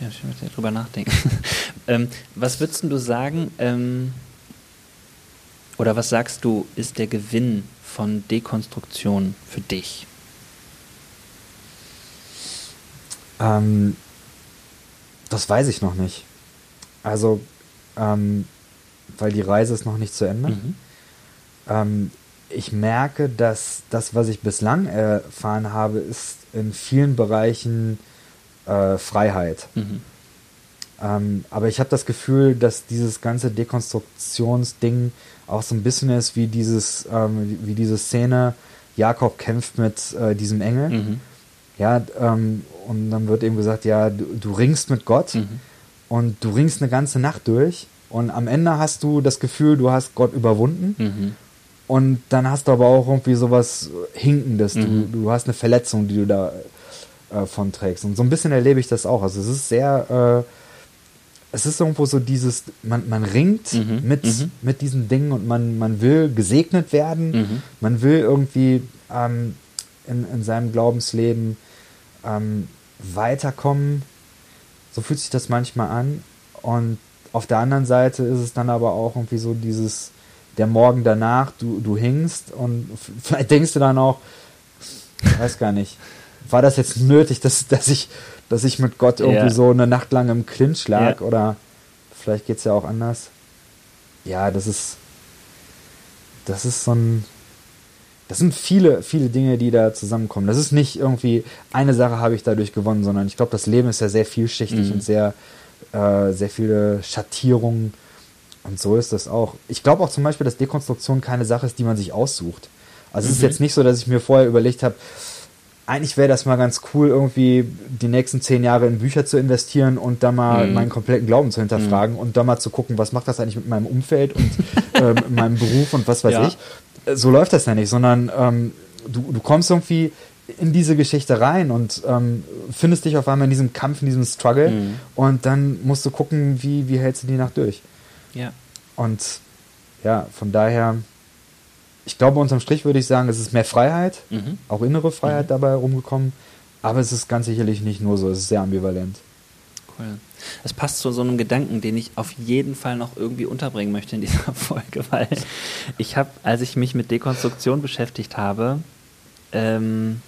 Ja, ich möchte drüber nachdenken. ähm, was würdest du sagen, ähm, oder was sagst du, ist der Gewinn von Dekonstruktion für dich? Ähm, das weiß ich noch nicht. Also, ähm, weil die Reise ist noch nicht zu Ende. Mhm. Ähm, ich merke, dass das, was ich bislang erfahren habe, ist in vielen Bereichen äh, Freiheit. Mhm. Ähm, aber ich habe das Gefühl, dass dieses ganze Dekonstruktionsding auch so ein bisschen ist wie dieses, ähm, wie diese Szene, Jakob kämpft mit äh, diesem Engel. Mhm. Ja, ähm, und dann wird eben gesagt, ja, du, du ringst mit Gott mhm. und du ringst eine ganze Nacht durch und am Ende hast du das Gefühl, du hast Gott überwunden. Mhm. Und dann hast du aber auch irgendwie sowas Hinkendes. Du, mhm. du hast eine Verletzung, die du da äh, von trägst. Und so ein bisschen erlebe ich das auch. Also es ist sehr, äh, es ist irgendwo so dieses, man, man ringt mhm. Mit, mhm. mit diesen Dingen und man, man will gesegnet werden. Mhm. Man will irgendwie ähm, in, in seinem Glaubensleben ähm, weiterkommen. So fühlt sich das manchmal an. Und auf der anderen Seite ist es dann aber auch irgendwie so dieses, der Morgen danach, du, du hingst und vielleicht denkst du dann auch, weiß gar nicht, war das jetzt nötig, dass, dass, ich, dass ich mit Gott irgendwie ja. so eine Nacht lang im Clinch lag? Ja. Oder vielleicht geht es ja auch anders. Ja, das ist. Das ist so ein. Das sind viele, viele Dinge, die da zusammenkommen. Das ist nicht irgendwie, eine Sache habe ich dadurch gewonnen, sondern ich glaube, das Leben ist ja sehr vielschichtig mhm. und sehr, äh, sehr viele Schattierungen. Und so ist das auch. Ich glaube auch zum Beispiel, dass Dekonstruktion keine Sache ist, die man sich aussucht. Also mhm. es ist mhm. jetzt nicht so, dass ich mir vorher überlegt habe, eigentlich wäre das mal ganz cool, irgendwie die nächsten zehn Jahre in Bücher zu investieren und da mal mhm. meinen kompletten Glauben zu hinterfragen mhm. und da mal zu gucken, was macht das eigentlich mit meinem Umfeld und äh, meinem Beruf und was weiß ja. ich. So läuft das ja nicht, sondern ähm, du, du kommst irgendwie in diese Geschichte rein und ähm, findest dich auf einmal in diesem Kampf, in diesem Struggle mhm. und dann musst du gucken, wie, wie hältst du die Nacht durch. Ja. Und ja, von daher ich glaube, unterm Strich würde ich sagen, es ist mehr Freiheit, mhm. auch innere Freiheit mhm. dabei rumgekommen. Aber es ist ganz sicherlich nicht nur so, es ist sehr ambivalent. Cool. Es passt zu so einem Gedanken, den ich auf jeden Fall noch irgendwie unterbringen möchte in dieser Folge, weil ich habe, als ich mich mit Dekonstruktion beschäftigt habe, ähm,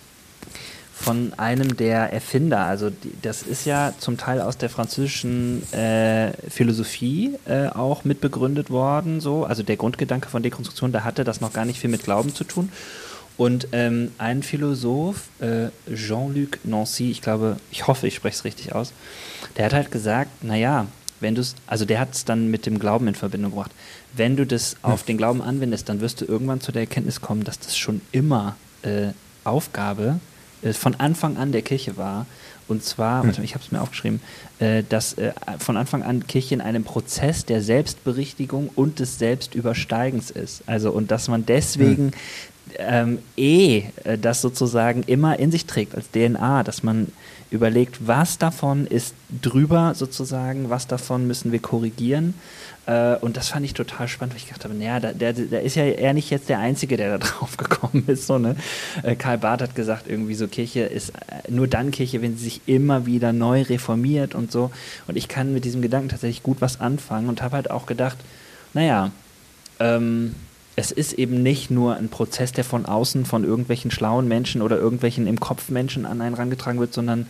von einem der Erfinder. Also die, das ist ja zum Teil aus der französischen äh, Philosophie äh, auch mitbegründet worden. So. Also der Grundgedanke von Dekonstruktion, da hatte das noch gar nicht viel mit Glauben zu tun. Und ähm, ein Philosoph, äh, Jean-Luc Nancy, ich glaube, ich hoffe, ich spreche es richtig aus, der hat halt gesagt, naja, wenn du es, also der hat es dann mit dem Glauben in Verbindung gebracht. Wenn du das auf hm. den Glauben anwendest, dann wirst du irgendwann zu der Erkenntnis kommen, dass das schon immer äh, Aufgabe äh, von Anfang an der Kirche war. Und zwar, hm. ich habe es mir aufgeschrieben, äh, dass äh, von Anfang an Kirche in einem Prozess der Selbstberichtigung und des Selbstübersteigens ist. Also und dass man deswegen hm. Ähm, eh das sozusagen immer in sich trägt als DNA, dass man überlegt, was davon ist drüber sozusagen, was davon müssen wir korrigieren äh, und das fand ich total spannend, weil ich gedacht habe, naja, der, der, der ist ja eher nicht jetzt der Einzige, der da drauf gekommen ist. So, ne? Äh, Karl Barth hat gesagt, irgendwie so Kirche ist äh, nur dann Kirche, wenn sie sich immer wieder neu reformiert und so. Und ich kann mit diesem Gedanken tatsächlich gut was anfangen und habe halt auch gedacht, naja, ähm, es ist eben nicht nur ein Prozess, der von außen von irgendwelchen schlauen Menschen oder irgendwelchen im Kopf Menschen an einen herangetragen wird, sondern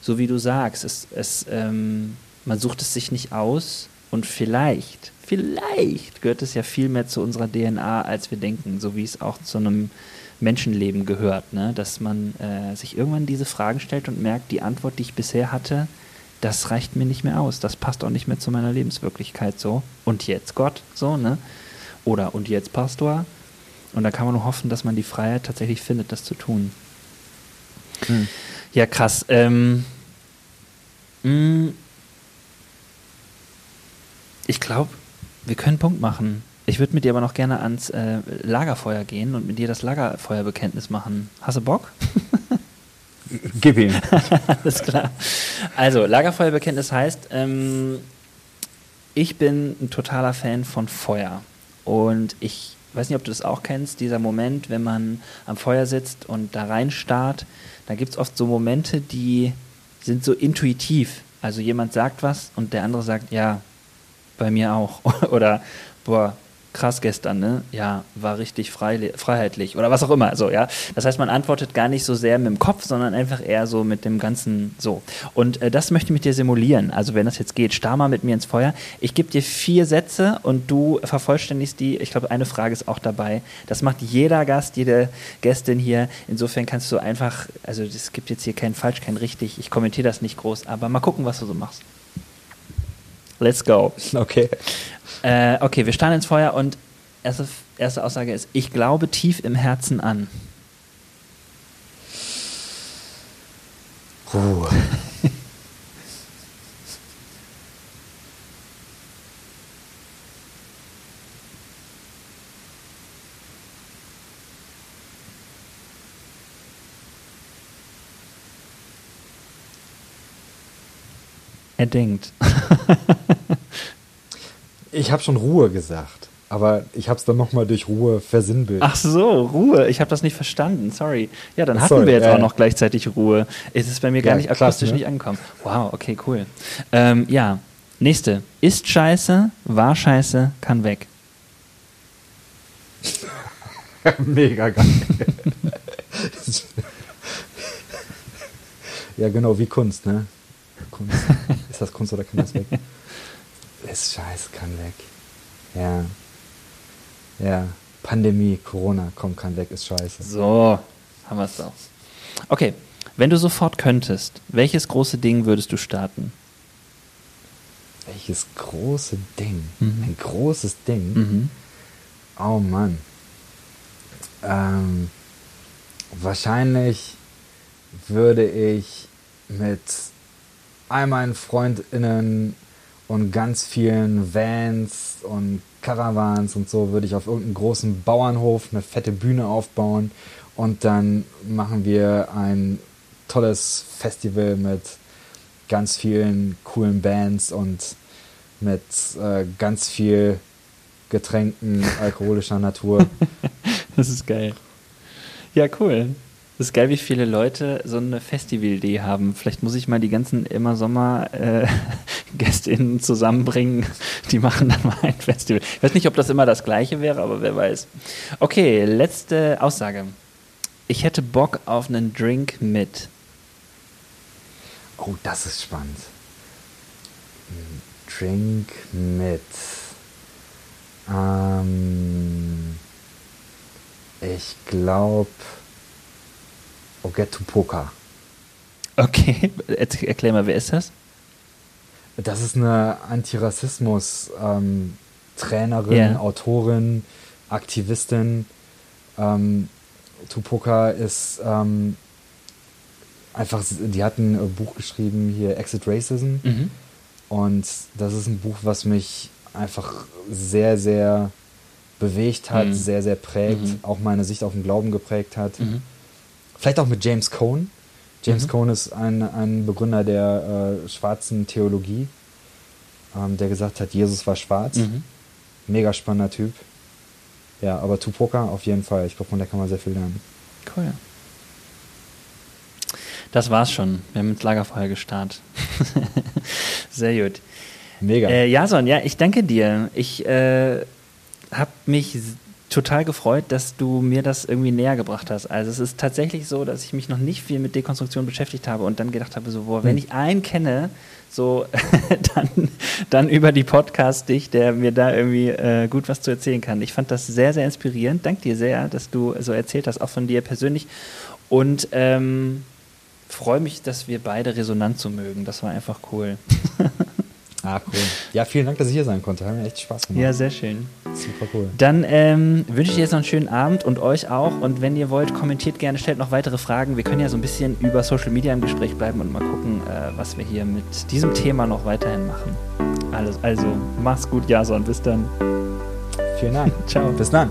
so wie du sagst, es, es, ähm, man sucht es sich nicht aus, und vielleicht, vielleicht gehört es ja viel mehr zu unserer DNA, als wir denken, so wie es auch zu einem Menschenleben gehört, ne? dass man äh, sich irgendwann diese Fragen stellt und merkt, die Antwort, die ich bisher hatte, das reicht mir nicht mehr aus, das passt auch nicht mehr zu meiner Lebenswirklichkeit so. Und jetzt Gott, so, ne? Oder und jetzt Pastor. Und da kann man nur hoffen, dass man die Freiheit tatsächlich findet, das zu tun. Hm. Ja, krass. Ähm, mh, mm, ich glaube, wir können Punkt machen. Ich würde mit dir aber noch gerne ans äh, Lagerfeuer gehen und mit dir das Lagerfeuerbekenntnis machen. Hast du Bock? Gib ihm. Alles klar. Also, Lagerfeuerbekenntnis heißt, ähm, ich bin ein totaler Fan von Feuer. Und ich weiß nicht, ob du das auch kennst, dieser Moment, wenn man am Feuer sitzt und da rein starrt. Da gibt es oft so Momente, die sind so intuitiv. Also jemand sagt was und der andere sagt, ja, bei mir auch. Oder, boah, krass gestern, ne? Ja, war richtig frei, freiheitlich oder was auch immer. So, ja. Das heißt, man antwortet gar nicht so sehr mit dem Kopf, sondern einfach eher so mit dem ganzen so. Und äh, das möchte ich mit dir simulieren. Also wenn das jetzt geht, starr mal mit mir ins Feuer. Ich gebe dir vier Sätze und du vervollständigst die. Ich glaube, eine Frage ist auch dabei. Das macht jeder Gast, jede Gästin hier. Insofern kannst du einfach, also es gibt jetzt hier kein falsch, kein richtig. Ich kommentiere das nicht groß, aber mal gucken, was du so machst. Let's go. Okay. Äh, okay, wir starren ins Feuer und erste, erste Aussage ist, ich glaube tief im Herzen an. Ruhe. Er denkt. ich habe schon Ruhe gesagt, aber ich habe es dann nochmal durch Ruhe versinnbildlich. Ach so, Ruhe. Ich habe das nicht verstanden. Sorry. Ja, dann hatten Sorry, wir jetzt äh, auch noch gleichzeitig Ruhe. Es ist bei mir gar ja, nicht akustisch ne? nicht angekommen. Wow, okay, cool. Ähm, ja, nächste. Ist scheiße, war scheiße, kann weg. Mega geil. ja, genau, wie Kunst, ne? Kunst. Ist das Kunst oder kann das weg? Ist scheiße, kann weg. Ja. Ja. Pandemie, Corona, komm, kann weg, ist scheiße. So, haben wir es doch. Okay, wenn du sofort könntest, welches große Ding würdest du starten? Welches große Ding? Mhm. Ein großes Ding? Mhm. Oh Mann. Ähm, wahrscheinlich würde ich mit all meinen FreundInnen und ganz vielen Vans und Caravans und so würde ich auf irgendeinem großen Bauernhof eine fette Bühne aufbauen und dann machen wir ein tolles Festival mit ganz vielen coolen Bands und mit äh, ganz viel Getränken alkoholischer Natur. das ist geil. Ja, cool. Das ist geil, wie viele Leute so eine Festivalidee haben. Vielleicht muss ich mal die ganzen immer Sommer äh, GästInnen zusammenbringen. Die machen dann mal ein Festival. Ich weiß nicht, ob das immer das gleiche wäre, aber wer weiß. Okay, letzte Aussage. Ich hätte Bock auf einen Drink mit. Oh, das ist spannend. Drink mit. Ähm, ich glaube. Ogetu Poker. Okay, erklär mal, wer ist das? Das ist eine Antirassismus-Trainerin, ähm, yeah. Autorin, Aktivistin. Ähm, Tupoka ist ähm, einfach, die hat ein Buch geschrieben, hier Exit Racism. Mhm. Und das ist ein Buch, was mich einfach sehr, sehr bewegt hat, mhm. sehr, sehr prägt, mhm. auch meine Sicht auf den Glauben geprägt hat. Vielleicht auch mit James Cone. James mhm. Cone ist ein, ein Begründer der äh, schwarzen Theologie, ähm, der gesagt hat, Jesus war schwarz. Mhm. Mega spannender Typ. Ja, aber Tupoka auf jeden Fall. Ich glaube, von der kann man sehr viel lernen. Cool. Das war's schon. Wir haben ins Lagerfeuer gestartet. sehr gut. Mega. Äh, Jason, ja, ich danke dir. Ich äh, habe mich total gefreut, dass du mir das irgendwie näher gebracht hast. Also es ist tatsächlich so, dass ich mich noch nicht viel mit Dekonstruktion beschäftigt habe und dann gedacht habe, so, boah, wenn hm. ich einen kenne, so dann, dann über die Podcast dich, der mir da irgendwie äh, gut was zu erzählen kann. Ich fand das sehr, sehr inspirierend. Dank dir sehr, dass du so erzählt hast, auch von dir persönlich. Und ähm, freue mich, dass wir beide Resonanz so mögen. Das war einfach cool. Ah, cool. Ja, vielen Dank, dass ich hier sein konnte. Hat mir echt Spaß gemacht. Ja, sehr schön. Super cool. Dann ähm, wünsche ich dir jetzt noch einen schönen Abend und euch auch. Und wenn ihr wollt, kommentiert gerne, stellt noch weitere Fragen. Wir können ja so ein bisschen über Social Media im Gespräch bleiben und mal gucken, äh, was wir hier mit diesem Thema noch weiterhin machen. Alles, also, mach's gut, Jason. Bis dann. Vielen Dank. Ciao. Bis dann.